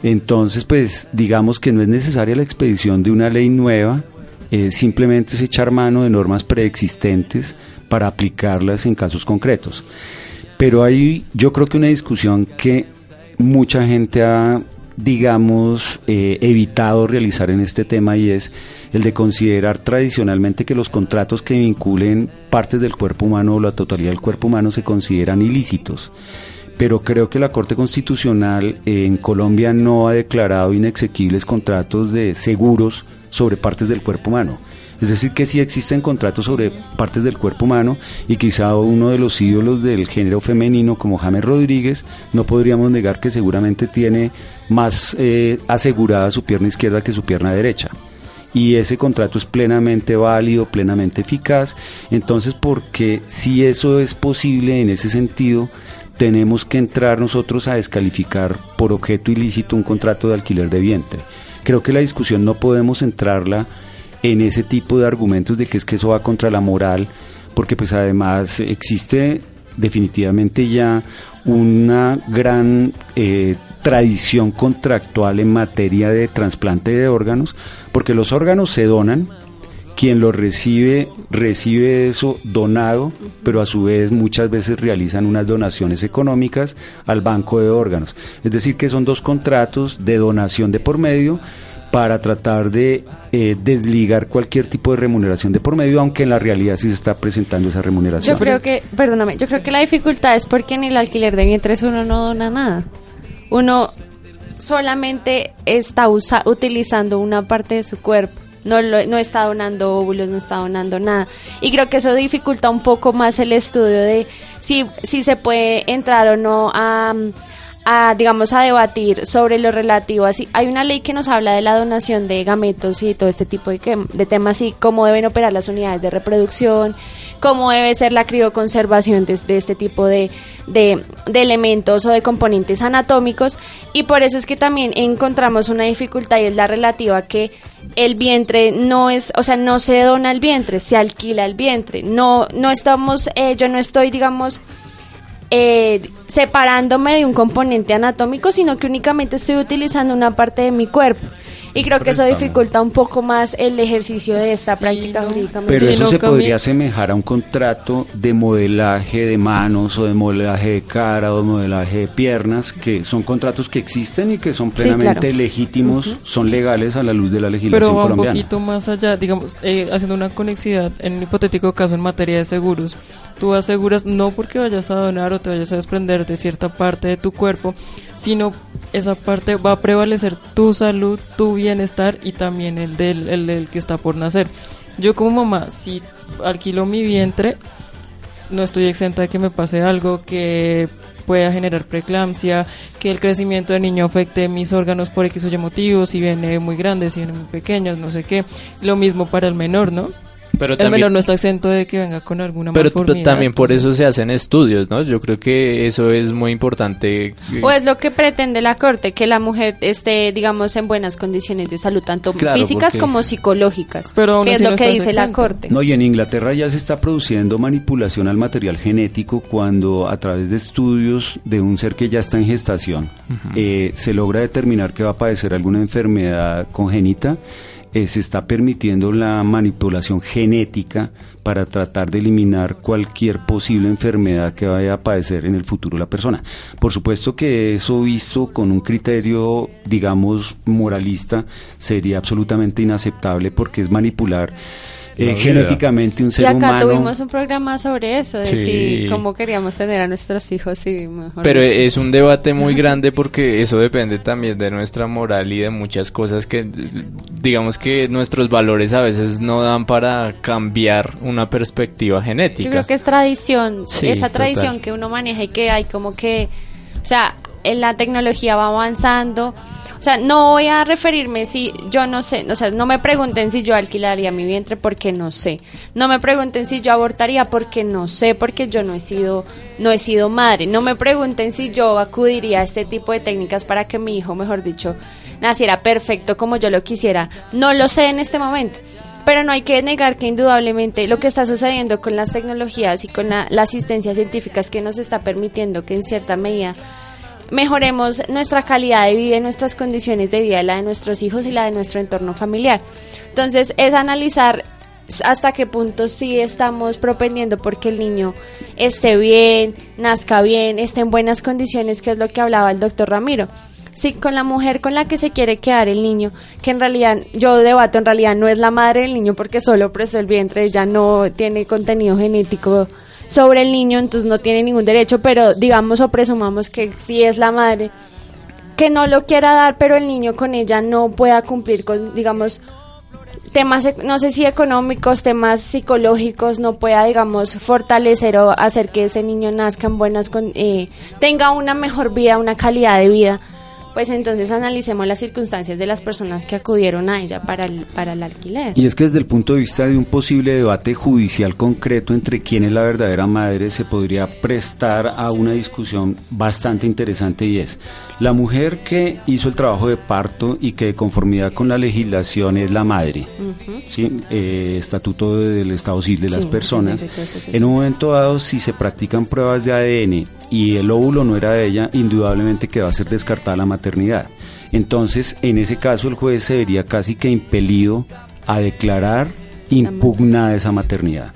Entonces, pues digamos que no es necesaria la expedición de una ley nueva, eh, simplemente es echar mano de normas preexistentes para aplicarlas en casos concretos. Pero hay, yo creo que una discusión que mucha gente ha, digamos, eh, evitado realizar en este tema y es el de considerar tradicionalmente que los contratos que vinculen partes del cuerpo humano o la totalidad del cuerpo humano se consideran ilícitos pero creo que la Corte Constitucional en Colombia no ha declarado inexequibles contratos de seguros sobre partes del cuerpo humano. Es decir, que sí existen contratos sobre partes del cuerpo humano y quizá uno de los ídolos del género femenino como James Rodríguez, no podríamos negar que seguramente tiene más eh, asegurada su pierna izquierda que su pierna derecha y ese contrato es plenamente válido, plenamente eficaz. Entonces, porque si eso es posible en ese sentido, tenemos que entrar nosotros a descalificar por objeto ilícito un contrato de alquiler de vientre. Creo que la discusión no podemos entrarla en ese tipo de argumentos de que es que eso va contra la moral, porque pues además existe definitivamente ya una gran eh, tradición contractual en materia de trasplante de órganos, porque los órganos se donan, quien los recibe recibe eso donado, pero a su vez muchas veces realizan unas donaciones económicas al banco de órganos. Es decir, que son dos contratos de donación de por medio para tratar de eh, desligar cualquier tipo de remuneración de por medio, aunque en la realidad sí se está presentando esa remuneración. Yo creo que, perdóname, yo creo que la dificultad es porque en el alquiler de vientres uno no dona nada. Uno solamente está usa- utilizando una parte de su cuerpo. No, lo- no está donando óvulos, no está donando nada. Y creo que eso dificulta un poco más el estudio de si, si se puede entrar o no a, a, digamos, a debatir sobre lo relativo. Así, hay una ley que nos habla de la donación de gametos y todo este tipo de, que- de temas y cómo deben operar las unidades de reproducción, cómo debe ser la crioconservación de, este tipo de, de, de elementos o de componentes anatómicos y por eso es que también encontramos una dificultad y es la relativa a que el vientre no es, o sea, no se dona el vientre, se alquila el vientre. No, no estamos, eh, yo no estoy, digamos, eh, separándome de un componente anatómico, sino que únicamente estoy utilizando una parte de mi cuerpo. Y creo que eso dificulta un poco más el ejercicio de esta Sí, práctica no. jurídica. Pero Sí, eso no, se podría asemejar a un contrato de modelaje de manos o de modelaje de cara o de modelaje de piernas, que son contratos que existen y que son plenamente claro. legítimos, son legales a la luz de la legislación Pero va un poquito más allá, digamos, eh, haciendo una conexidad en un hipotético caso en materia de seguros. Tú aseguras no porque vayas a donar o te vayas a desprender de cierta parte de tu cuerpo, sino esa parte va a prevalecer tu salud, tu bienestar y también el del, el que está por nacer. Yo como mamá, si alquilo mi vientre, no estoy exenta de que me pase algo que pueda generar preeclampsia, que el crecimiento del niño afecte mis órganos por X o Y motivos, si viene muy grande, si viene muy pequeños, no sé qué. Lo mismo para el menor, ¿no? Pero el también, menor no está exento de que venga con alguna pero también por eso se hacen estudios, ¿no? Yo creo que eso es muy importante. eh, O es lo que pretende la Corte, que la mujer esté, digamos, en buenas condiciones de salud, tanto Claro, físicas porque- como psicológicas, Pero que es lo no que dice la. Corte. No, y en Inglaterra ya se está produciendo manipulación al material genético cuando a través de estudios de un ser que ya está en gestación eh, se logra determinar que va a padecer alguna enfermedad congénita, eh, se está permitiendo la manipulación genética para tratar de eliminar cualquier posible enfermedad que vaya a padecer en el futuro la persona. Por supuesto que eso visto con un criterio, digamos, moralista, sería absolutamente inaceptable porque es manipular eh, genéticamente un Y ser acá humano. tuvimos un programa sobre eso, de Sí. si cómo queríamos tener a nuestros hijos y mejor Pero dicho. es un debate muy grande porque eso depende también de nuestra moral y de muchas cosas que digamos que nuestros valores a veces no dan para cambiar una perspectiva Yo genética. creo que es tradición, Sí, esa total. tradición que uno maneja y que hay como que, o sea, en la tecnología va avanzando. Sea, no voy a referirme si yo no sé, o sea, no me pregunten si yo alquilaría mi vientre porque no sé. No me pregunten si yo abortaría porque no sé, porque yo no he sido no he sido madre. No me pregunten si yo acudiría a este tipo de técnicas para que mi hijo, mejor dicho, naciera perfecto como yo lo quisiera. No lo sé en este momento. Pero no hay que negar que indudablemente lo que está sucediendo con las tecnologías y con la, la asistencia científica es que nos está permitiendo que en cierta medida mejoremos nuestra calidad de vida y nuestras condiciones de vida, la de nuestros hijos y la de nuestro entorno familiar. Entonces es analizar hasta qué punto sí estamos propendiendo porque el niño esté bien, nazca bien, esté en buenas condiciones, que es lo que hablaba el doctor Ramiro. Sí, con la mujer con la que se quiere quedar el niño, que en realidad, yo debato, en realidad no es la madre del niño porque solo prestó el vientre, ella no tiene contenido genético sobre el niño, entonces no tiene ningún derecho, pero digamos o presumamos que sí es la madre, que no lo quiera dar, pero el niño con ella no pueda cumplir con, digamos, temas, no sé si económicos, temas psicológicos, no pueda, digamos, fortalecer o hacer que ese niño nazca en buenas, con, eh, tenga una mejor vida, una calidad de vida, pues entonces analicemos las circunstancias de las personas que acudieron a ella para el, para el alquiler. Y es que desde el punto de vista de un posible debate judicial concreto entre quién es la verdadera madre, se podría prestar a una discusión bastante interesante y es, la mujer que hizo el trabajo de parto y que de conformidad con la legislación es la madre, ¿sí? Eh, Estatuto del Estado Civil de las Personas, en un momento dado, si se practican pruebas de ADN y el óvulo no era de ella, indudablemente que va a ser descartada la maternidad. Entonces, en ese caso, el juez se vería casi que impelido a declarar impugnada esa maternidad.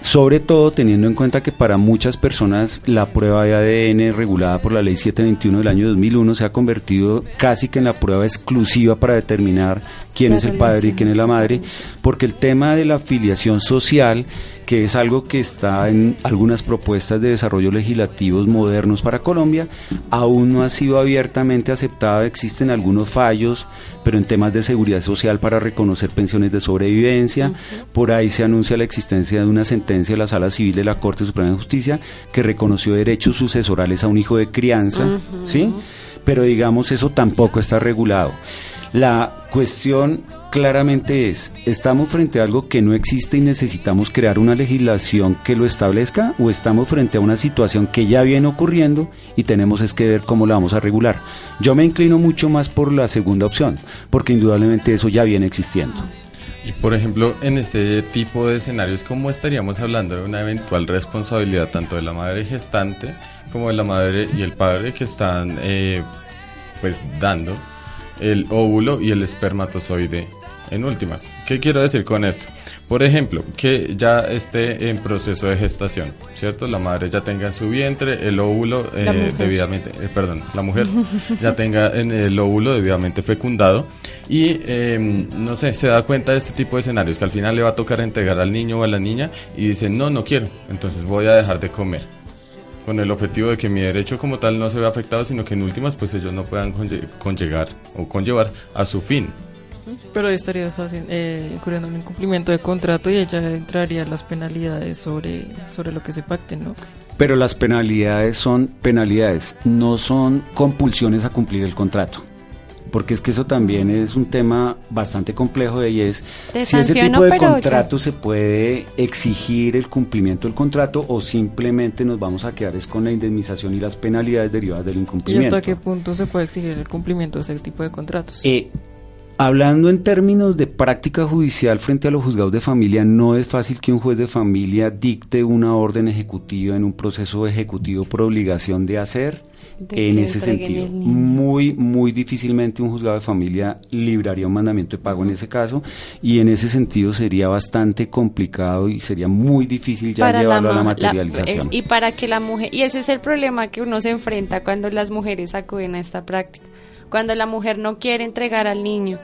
Sobre todo teniendo en cuenta que para muchas personas la prueba de ADN regulada por la ley 721 del año 2001 se ha convertido casi que en la prueba exclusiva para determinar quién La es el padre y quién es la madre, porque el tema de la afiliación social que es algo que está en algunas propuestas de desarrollo legislativos modernos para Colombia, aún no ha sido abiertamente aceptada, existen algunos fallos, pero en temas de seguridad social para reconocer pensiones de sobrevivencia, por ahí se anuncia la existencia de una sentencia de la Sala Civil de la Corte Suprema de Justicia que reconoció derechos sucesorales a un hijo de crianza, ¿sí? Pero digamos eso tampoco está regulado. La cuestión claramente es, ¿estamos frente a algo que no existe y necesitamos crear una legislación que lo establezca o estamos frente a una situación que ya viene ocurriendo y tenemos es que ver cómo la vamos a regular? Yo me inclino mucho más por la segunda opción, porque indudablemente eso ya viene existiendo. Y por ejemplo, en este tipo de escenarios, ¿cómo estaríamos hablando de una eventual responsabilidad tanto de la madre gestante como de la madre y el padre que están eh, pues dando el óvulo y el espermatozoide en últimas. ¿Qué quiero decir con esto? Por ejemplo, que ya esté en proceso de gestación, ¿cierto? La madre ya tenga en su vientre el óvulo eh, debidamente, eh, perdón, la mujer ya tenga en el óvulo debidamente fecundado y em, no sé, se da cuenta de este tipo de escenarios que al final le va a tocar entregar al niño o a la niña y dice, no, no quiero, entonces voy a dejar de comer con el objetivo de que mi derecho como tal no se vea afectado, sino que en últimas pues ellos no puedan conllegar o conllevar a su fin. Pero estarías eh, incurriendo en un incumplimiento de contrato y ella entraría las penalidades sobre, sobre lo que se pacte, ¿no? Pero las penalidades son penalidades, no son compulsiones a cumplir el contrato. Porque es que eso también es un tema bastante complejo de y es si ese tipo de contrato se puede exigir el cumplimiento del contrato o simplemente nos vamos a quedar es con la indemnización y las penalidades derivadas del incumplimiento. ¿Y hasta qué punto se puede exigir el cumplimiento de ese tipo de contratos? Eh, Hablando en términos de práctica judicial frente a los juzgados de familia, no es fácil que un juez de familia dicte una orden ejecutiva en un proceso ejecutivo por obligación de hacer en ese sentido. Muy, muy difícilmente un juzgado de familia libraría un mandamiento de pago en ese caso y en ese sentido sería bastante complicado y sería muy difícil ya llevarlo a la materialización. y para que la mujer, y ese es el problema que uno se enfrenta cuando las mujeres acuden a esta práctica cuando la mujer no quiere entregar al niño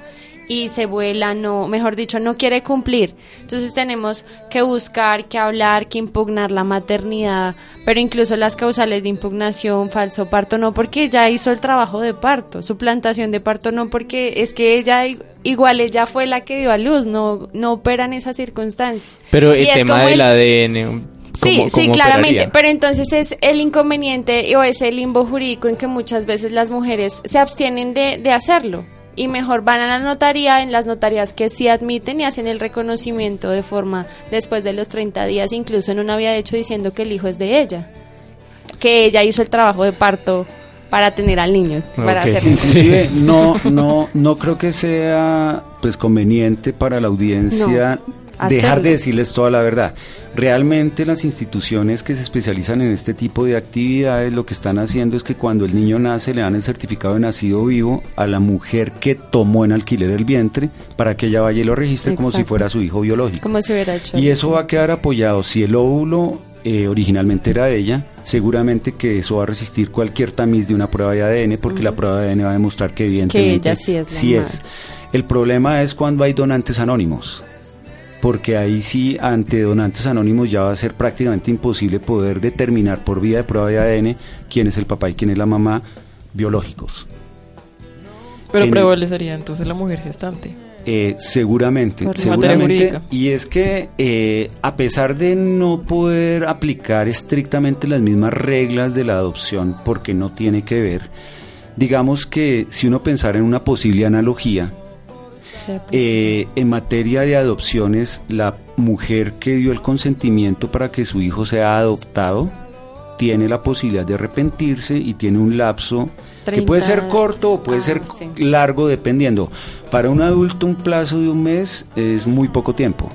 y se vuela, no, mejor dicho, no quiere cumplir. Entonces tenemos que buscar, que hablar, que impugnar la maternidad, pero incluso las causales de impugnación, falso parto, no porque ella hizo el trabajo de parto, suplantación de parto, no porque es que ella igual ella fue la que dio a luz, no, no opera en esas circunstancias. Pero el tema del ADN Sí, sí, claramente. Pero entonces es el inconveniente o es el limbo jurídico en que muchas veces las mujeres se abstienen de, de hacerlo y mejor van a la notaría, en las notarías que sí admiten y hacen el reconocimiento de forma después de los 30 días, incluso en una había hecho diciendo que el hijo es de ella, que ella hizo el trabajo de parto para tener al niño, para hacer no, no, no creo que sea pues conveniente para la audiencia dejar de decirles toda la verdad. Realmente las instituciones que se especializan en este tipo de actividades lo que están haciendo es que cuando el niño nace le dan el certificado de nacido vivo a la mujer que tomó en alquiler el vientre para que ella vaya y lo registre como si fuera su hijo biológico. Como si hubiera hecho. Y eso va a quedar apoyado si el óvulo eh, originalmente era de ella, seguramente que eso va a resistir cualquier tamiz de una prueba de ADN porque la prueba de ADN va a demostrar que evidentemente ella sí es. Sí es. El problema es cuando hay donantes anónimos porque ahí sí, ante donantes anónimos ya va a ser prácticamente imposible poder determinar por vía de prueba de ADN quién es el papá y quién es la mamá biológicos. Pero prevalecería entonces la mujer gestante. Eh, seguramente, seguramente. Y es que eh, a pesar de no poder aplicar estrictamente las mismas reglas de la adopción, porque no tiene que ver, digamos que si uno pensara en una posible analogía, eh, en materia de adopciones, la mujer que dio el consentimiento para que su hijo sea adoptado tiene la posibilidad de arrepentirse y tiene un lapso que puede ser corto o puede ah, ser largo dependiendo. Para un adulto un plazo de un mes es muy poco tiempo,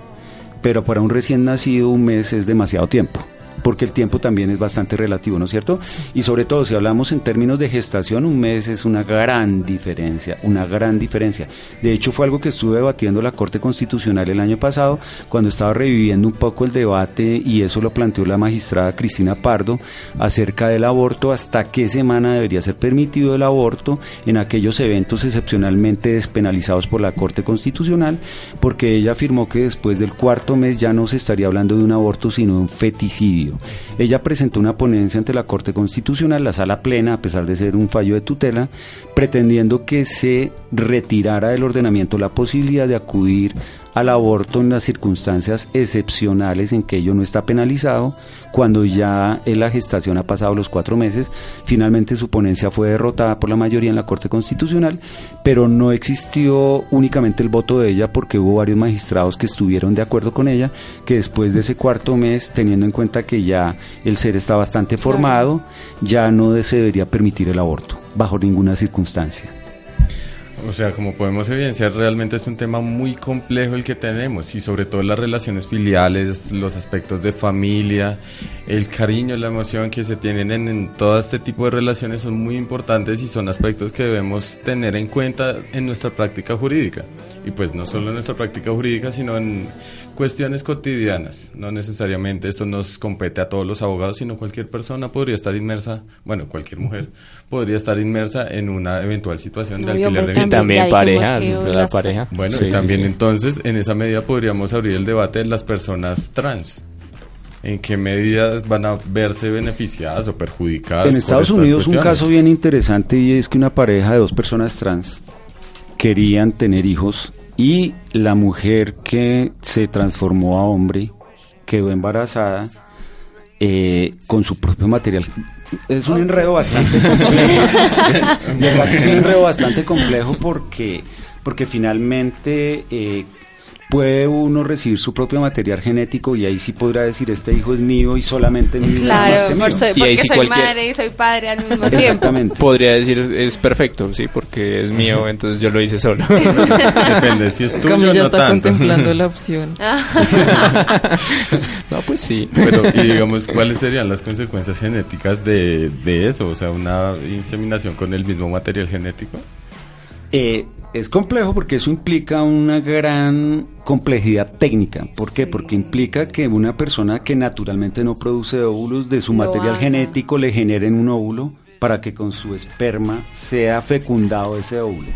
pero para un recién nacido un mes es demasiado tiempo. Porque el tiempo también es bastante relativo, ¿no es cierto? Y sobre todo, si hablamos en términos de gestación, un mes es una gran diferencia, una gran diferencia. De hecho, fue algo que estuve debatiendo la Corte Constitucional el año pasado, cuando estaba reviviendo un poco el debate, y eso lo planteó la magistrada Cristina Pardo, acerca del aborto, hasta qué semana debería ser permitido el aborto en aquellos eventos excepcionalmente despenalizados por la Corte Constitucional, porque ella afirmó que después del cuarto mes ya no se estaría hablando de un aborto, sino de un feticidio. Ella presentó una ponencia ante la Corte Constitucional, la sala plena, a pesar de ser un fallo de tutela, pretendiendo que se retirara del ordenamiento la posibilidad de acudir al aborto en las circunstancias excepcionales en que ello no está penalizado, cuando ya en la gestación ha pasado los cuatro meses. Finalmente su ponencia fue derrotada por la mayoría en la Corte Constitucional, pero no existió únicamente el voto de ella porque hubo varios magistrados que estuvieron de acuerdo con ella, que después de ese cuarto mes, teniendo en cuenta que ya el ser está bastante formado, ya no se debería permitir el aborto, bajo ninguna circunstancia. O sea, como podemos evidenciar, realmente es un tema muy complejo el que tenemos y sobre todo las relaciones filiales, los aspectos de familia, el cariño, la emoción que se tienen en, en, todo este tipo de relaciones son muy importantes y son aspectos que debemos tener en cuenta en nuestra práctica jurídica. Y pues no solo en nuestra práctica jurídica, sino en cuestiones cotidianas. No necesariamente esto nos compete a todos los abogados, sino cualquier persona podría estar inmersa, bueno, cualquier mujer podría estar inmersa en una eventual situación de alquiler de vivienda. También pareja, la pareja. Bueno, sí, y también sí, sí. entonces en esa medida podríamos abrir el debate de las personas trans. ¿En qué medidas van a verse beneficiadas o perjudicadas? En Estados Unidos un caso bien interesante y es que una pareja de dos personas trans querían tener hijos y la mujer que se transformó a hombre quedó embarazada eh, con su propio material. Es un enredo bastante complejo. es un enredo bastante complejo porque, porque finalmente eh, puede uno recibir su propio material genético y ahí sí podrá decir este hijo es mío y solamente mío. Claro, mío. Por soy, porque soy cualquier... madre y soy padre al mismo Exactamente. tiempo. Podría decir es perfecto, sí, porque es mío, entonces yo lo hice solo. Depende si es tuyo Como o ya no está tanto. contemplando la opción. no, pues sí. Pero, y digamos, ¿cuáles serían las consecuencias genéticas de, de eso? O sea, una inseminación con el mismo material genético. Eh, es complejo porque eso implica una gran complejidad técnica. ¿Por qué? Porque implica que una persona que naturalmente no produce óvulos, de su Lo material haga. genético le generen un óvulo para que con su esperma sea fecundado ese óvulo.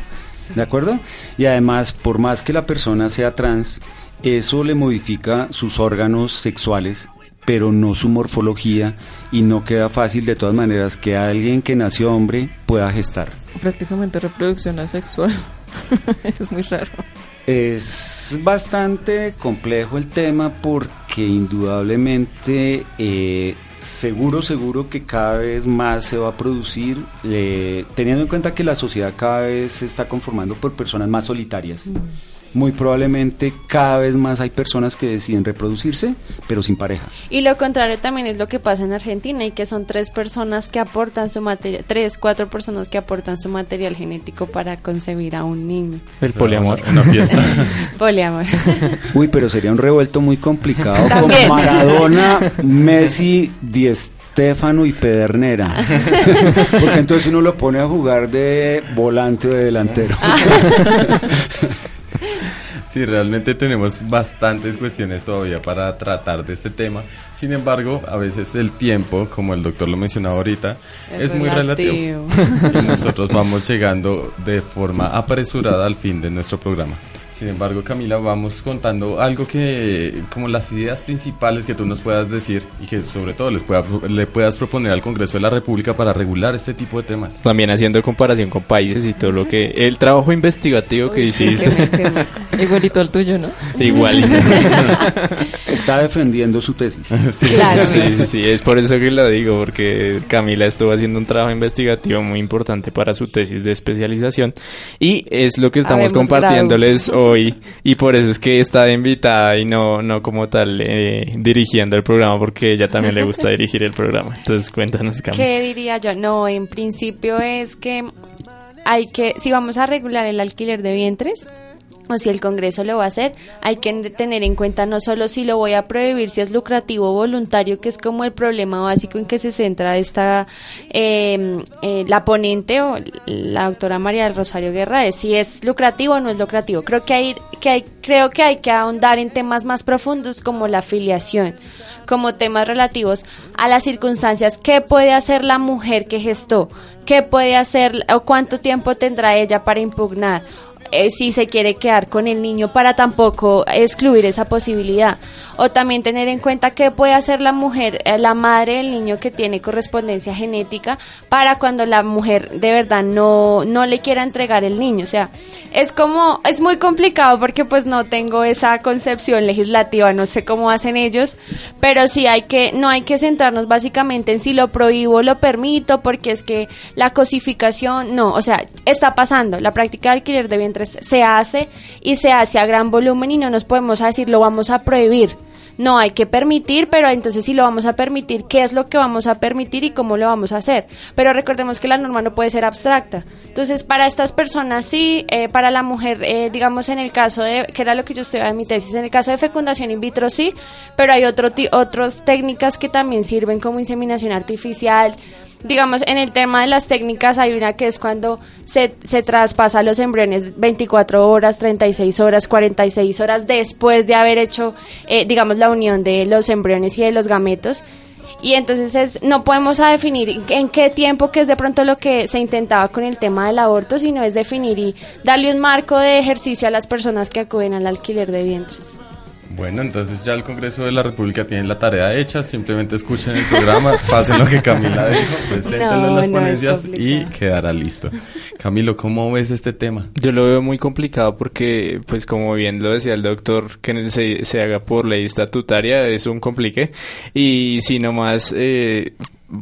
¿De acuerdo? Y además, por más que la persona sea trans, eso le modifica sus órganos sexuales, pero no su morfología, y no queda fácil de todas maneras que alguien que nació hombre pueda gestar. Prácticamente reproducción asexual. es muy raro. Es bastante complejo el tema porque indudablemente eh, seguro, seguro que cada vez más se va a producir, eh, teniendo en cuenta que la sociedad cada vez se está conformando por personas más solitarias. Muy probablemente cada vez más hay personas que deciden reproducirse, pero sin pareja. Y lo contrario también es lo que pasa en Argentina y que son tres personas que aportan su material, tres, cuatro personas que aportan su material genético para concebir a un niño. El poliamor. Una fiesta. Poliamor. Uy, pero sería un revuelto muy complicado con. Maradona, Messi, Di Stefano y Pedernera. Porque entonces uno lo pone a jugar de volante o de delantero. Sí, realmente tenemos bastantes cuestiones todavía para tratar de este tema. Sin embargo, a veces el tiempo, como el doctor lo mencionaba ahorita, es, Es muy relativo. relativo. Y nosotros vamos llegando de forma apresurada al fin de nuestro programa. Sin embargo, Camila, vamos contando algo que, como las ideas principales que tú nos puedas decir y que sobre todo les pueda, le puedas proponer al Congreso de la República para regular este tipo de temas. También haciendo comparación con países y todo lo que... El trabajo investigativo que sí, hiciste. qué qué Igualito al tuyo, ¿no? Igual. Está defendiendo su tesis. Claro. Sí, sí, sí, es por eso que lo digo, porque Camila estuvo haciendo un trabajo investigativo muy importante para su tesis de especialización y es lo que estamos Habemos compartiéndoles hoy y por eso es que está de invitada y no, no como tal eh, dirigiendo el programa porque ella también le gusta dirigir el programa. Entonces cuéntanos. ¿Qué diría yo? No, en principio es que hay que, si vamos a regular el alquiler de vientres, o si el Congreso lo va a hacer, hay que tener en cuenta no solo si lo voy a prohibir, si es lucrativo o voluntario, que es como el problema básico en que se centra esta eh, eh, la ponente o la doctora María del Rosario Guerra, es si es lucrativo o no es lucrativo. Creo que hay que hay, creo que hay que ahondar en temas más profundos como la afiliación como temas relativos a las circunstancias. ¿Qué puede hacer la mujer que gestó? ¿Qué puede hacer o cuánto tiempo tendrá ella para impugnar? Eh, si se quiere quedar con el niño para tampoco excluir esa posibilidad. O también tener en cuenta qué puede hacer la mujer, eh, la madre del niño que tiene correspondencia genética para cuando la mujer de verdad no, no le quiera entregar el niño. O sea, es como, es muy complicado porque pues no tengo esa concepción legislativa, no sé cómo hacen ellos, pero sí hay que, no hay que centrarnos básicamente en si lo prohíbo o lo permito, porque es que la cosificación, no, o sea, está pasando, la práctica de alquiler de se hace y se hace a gran volumen y no nos podemos decir lo vamos a prohibir no hay que permitir, pero entonces si lo vamos a permitir, ¿qué es lo que vamos a permitir y cómo lo vamos a hacer? Pero recordemos que la norma no puede ser abstracta. Entonces, para estas personas sí, eh, para la mujer, eh, digamos en el caso de, que era lo que yo estudiaba en mi tesis, en el caso de fecundación in vitro sí, pero hay otro otras técnicas que también sirven como inseminación artificial, digamos, en el tema de las técnicas hay una que es cuando se, se traspasa los embriones 24 horas, 36 horas, 46 horas después de haber hecho, eh, digamos, la unión de los embriones y de los gametos. Y entonces es, no podemos definir en qué tiempo, que es de pronto lo que se intentaba con el tema del aborto, sino es definir y darle un marco de ejercicio a las personas que acuden al alquiler de vientres. Bueno, entonces ya el Congreso de la República tiene la tarea hecha, simplemente escuchen el programa, pasen lo que Camila dijo, preséntenlo en las ponencias y quedará listo. Camilo, ¿cómo ves este tema? Yo lo veo muy complicado porque, pues como bien lo decía el doctor, que se, se haga por ley estatutaria es un complique y si nomás... Eh,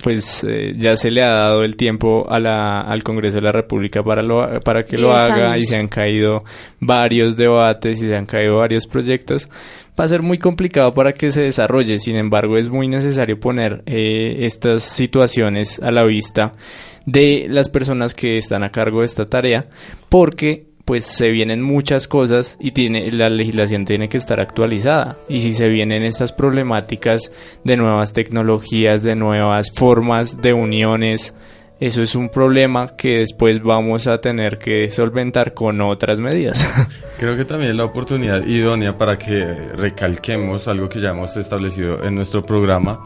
pues eh, ya se le ha dado el tiempo a la, al Congreso de la República para, lo, para que lo haga y se han caído varios debates y se han caído varios proyectos va a ser muy complicado para que se desarrolle. Sin embargo, es muy necesario poner eh, estas situaciones a la vista de las personas que están a cargo de esta tarea, porque pues se vienen muchas cosas y tiene la legislación tiene que estar actualizada y si se vienen estas problemáticas de nuevas tecnologías de nuevas formas de uniones eso es un problema que después vamos a tener que solventar con otras medidas. Creo que también es la oportunidad idónea para que recalquemos algo que ya hemos establecido en nuestro programa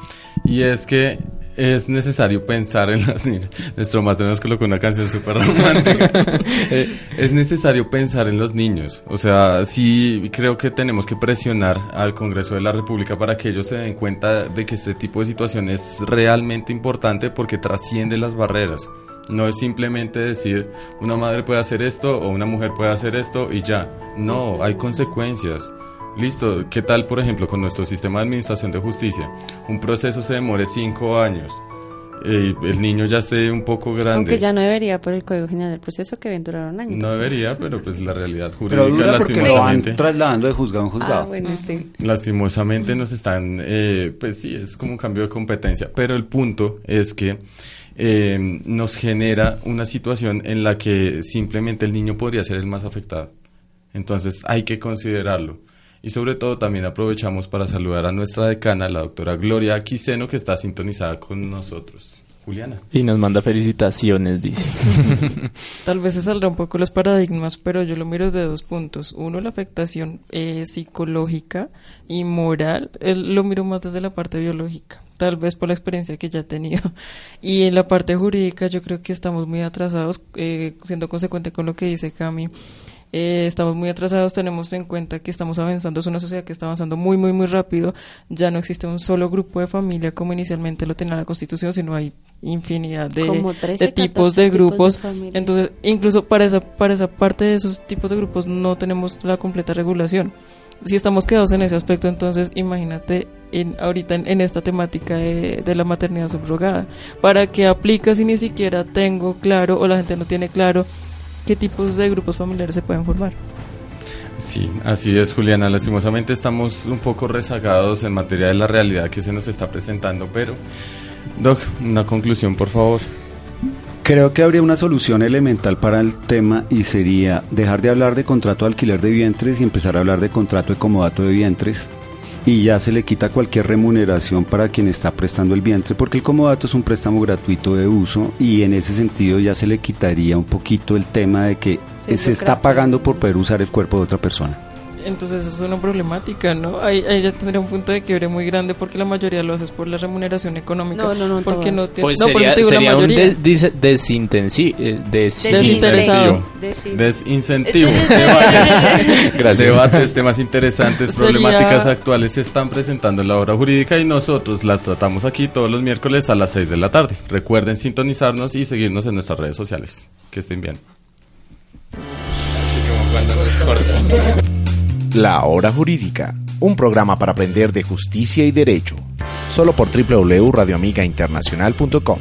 y es que es necesario pensar en las niñas. Nuestro máster nos colocó una canción súper romántica. Eh, es necesario pensar en los niños. O sea, sí creo que tenemos que presionar al Congreso de la República para que ellos se den cuenta de que este tipo de situación es realmente importante porque trasciende las barreras. No es simplemente decir una madre puede hacer esto o una mujer puede hacer esto y ya. No, hay consecuencias. Listo, ¿qué tal, por ejemplo, con nuestro sistema de administración de justicia? Un proceso se demore cinco años. Eh, el niño ya esté un poco grande. Aunque ya no debería por el Código General del Proceso que deben durar un año. No debería, pero pues la realidad jurídica lastimosamente. Lo trasladando de juzgado en juzgado. Ah, bueno, sí. Lastimosamente nos están, eh, pues sí, es como un cambio de competencia. Pero el punto es que eh, nos genera una situación en la que simplemente el niño podría ser el más afectado. Entonces hay que considerarlo. Y sobre todo también aprovechamos para saludar a nuestra decana, la doctora Gloria Aquiseno, que está sintonizada con nosotros. Juliana. Y nos manda felicitaciones, dice. Tal vez se saldrá un poco los paradigmas, pero yo lo miro desde dos puntos. Uno, la afectación eh, psicológica y moral. lo miro más desde la parte biológica, tal vez por la experiencia que ya he tenido. Y en la parte jurídica yo creo que estamos muy atrasados, eh, siendo consecuente con lo que dice Cami. Eh, estamos muy atrasados, tenemos en cuenta que estamos avanzando, es una sociedad que está avanzando muy, muy, muy rápido, ya no existe un solo grupo de familia como inicialmente lo tenía la Constitución, sino hay infinidad de, de tipos de grupos. Entonces, incluso para esa, para esa parte de esos tipos de grupos no tenemos la completa regulación. Si estamos quedados en ese aspecto, entonces imagínate en, ahorita en, esta temática de, de, la maternidad subrogada. ¿Para qué aplica si ni siquiera tengo claro o la gente no tiene claro qué tipos de grupos familiares se pueden formar. Sí, así es, Juliana. Lastimosamente estamos un poco rezagados en materia de la realidad que se nos está presentando, pero, Doc, una conclusión, por favor. Creo que habría una solución elemental para el tema y sería dejar de hablar de contrato de alquiler de vientres y empezar a hablar de contrato de comodato de vientres y ya se le quita cualquier remuneración para quien está prestando el vientre porque el comodato es un préstamo gratuito de uso y en ese sentido ya se le quitaría un poquito el tema de que Sí, se está pagando por poder usar el cuerpo de otra persona. Entonces es una problemática, ¿no? Ahí, ahí ya tendría un punto de quiebre muy grande porque la mayoría lo haces por la remuneración económica. No, no, no, Porque no tiene... Pues no, por eso sería, te digo la sería un mayoría. de- dice- desintensi- eh, des- Desinteresado. Desin- Desincentivo. Gracias. Debates, temas interesantes, Sería- problemáticas actuales se están presentando en la hora jurídica y nosotros las tratamos aquí todos los miércoles a las 6 de la tarde. Recuerden sintonizarnos y seguirnos en nuestras redes sociales. Que estén bien. La Hora Jurídica, un programa para aprender de justicia y derecho, solo por www.radioamigainternacional.com.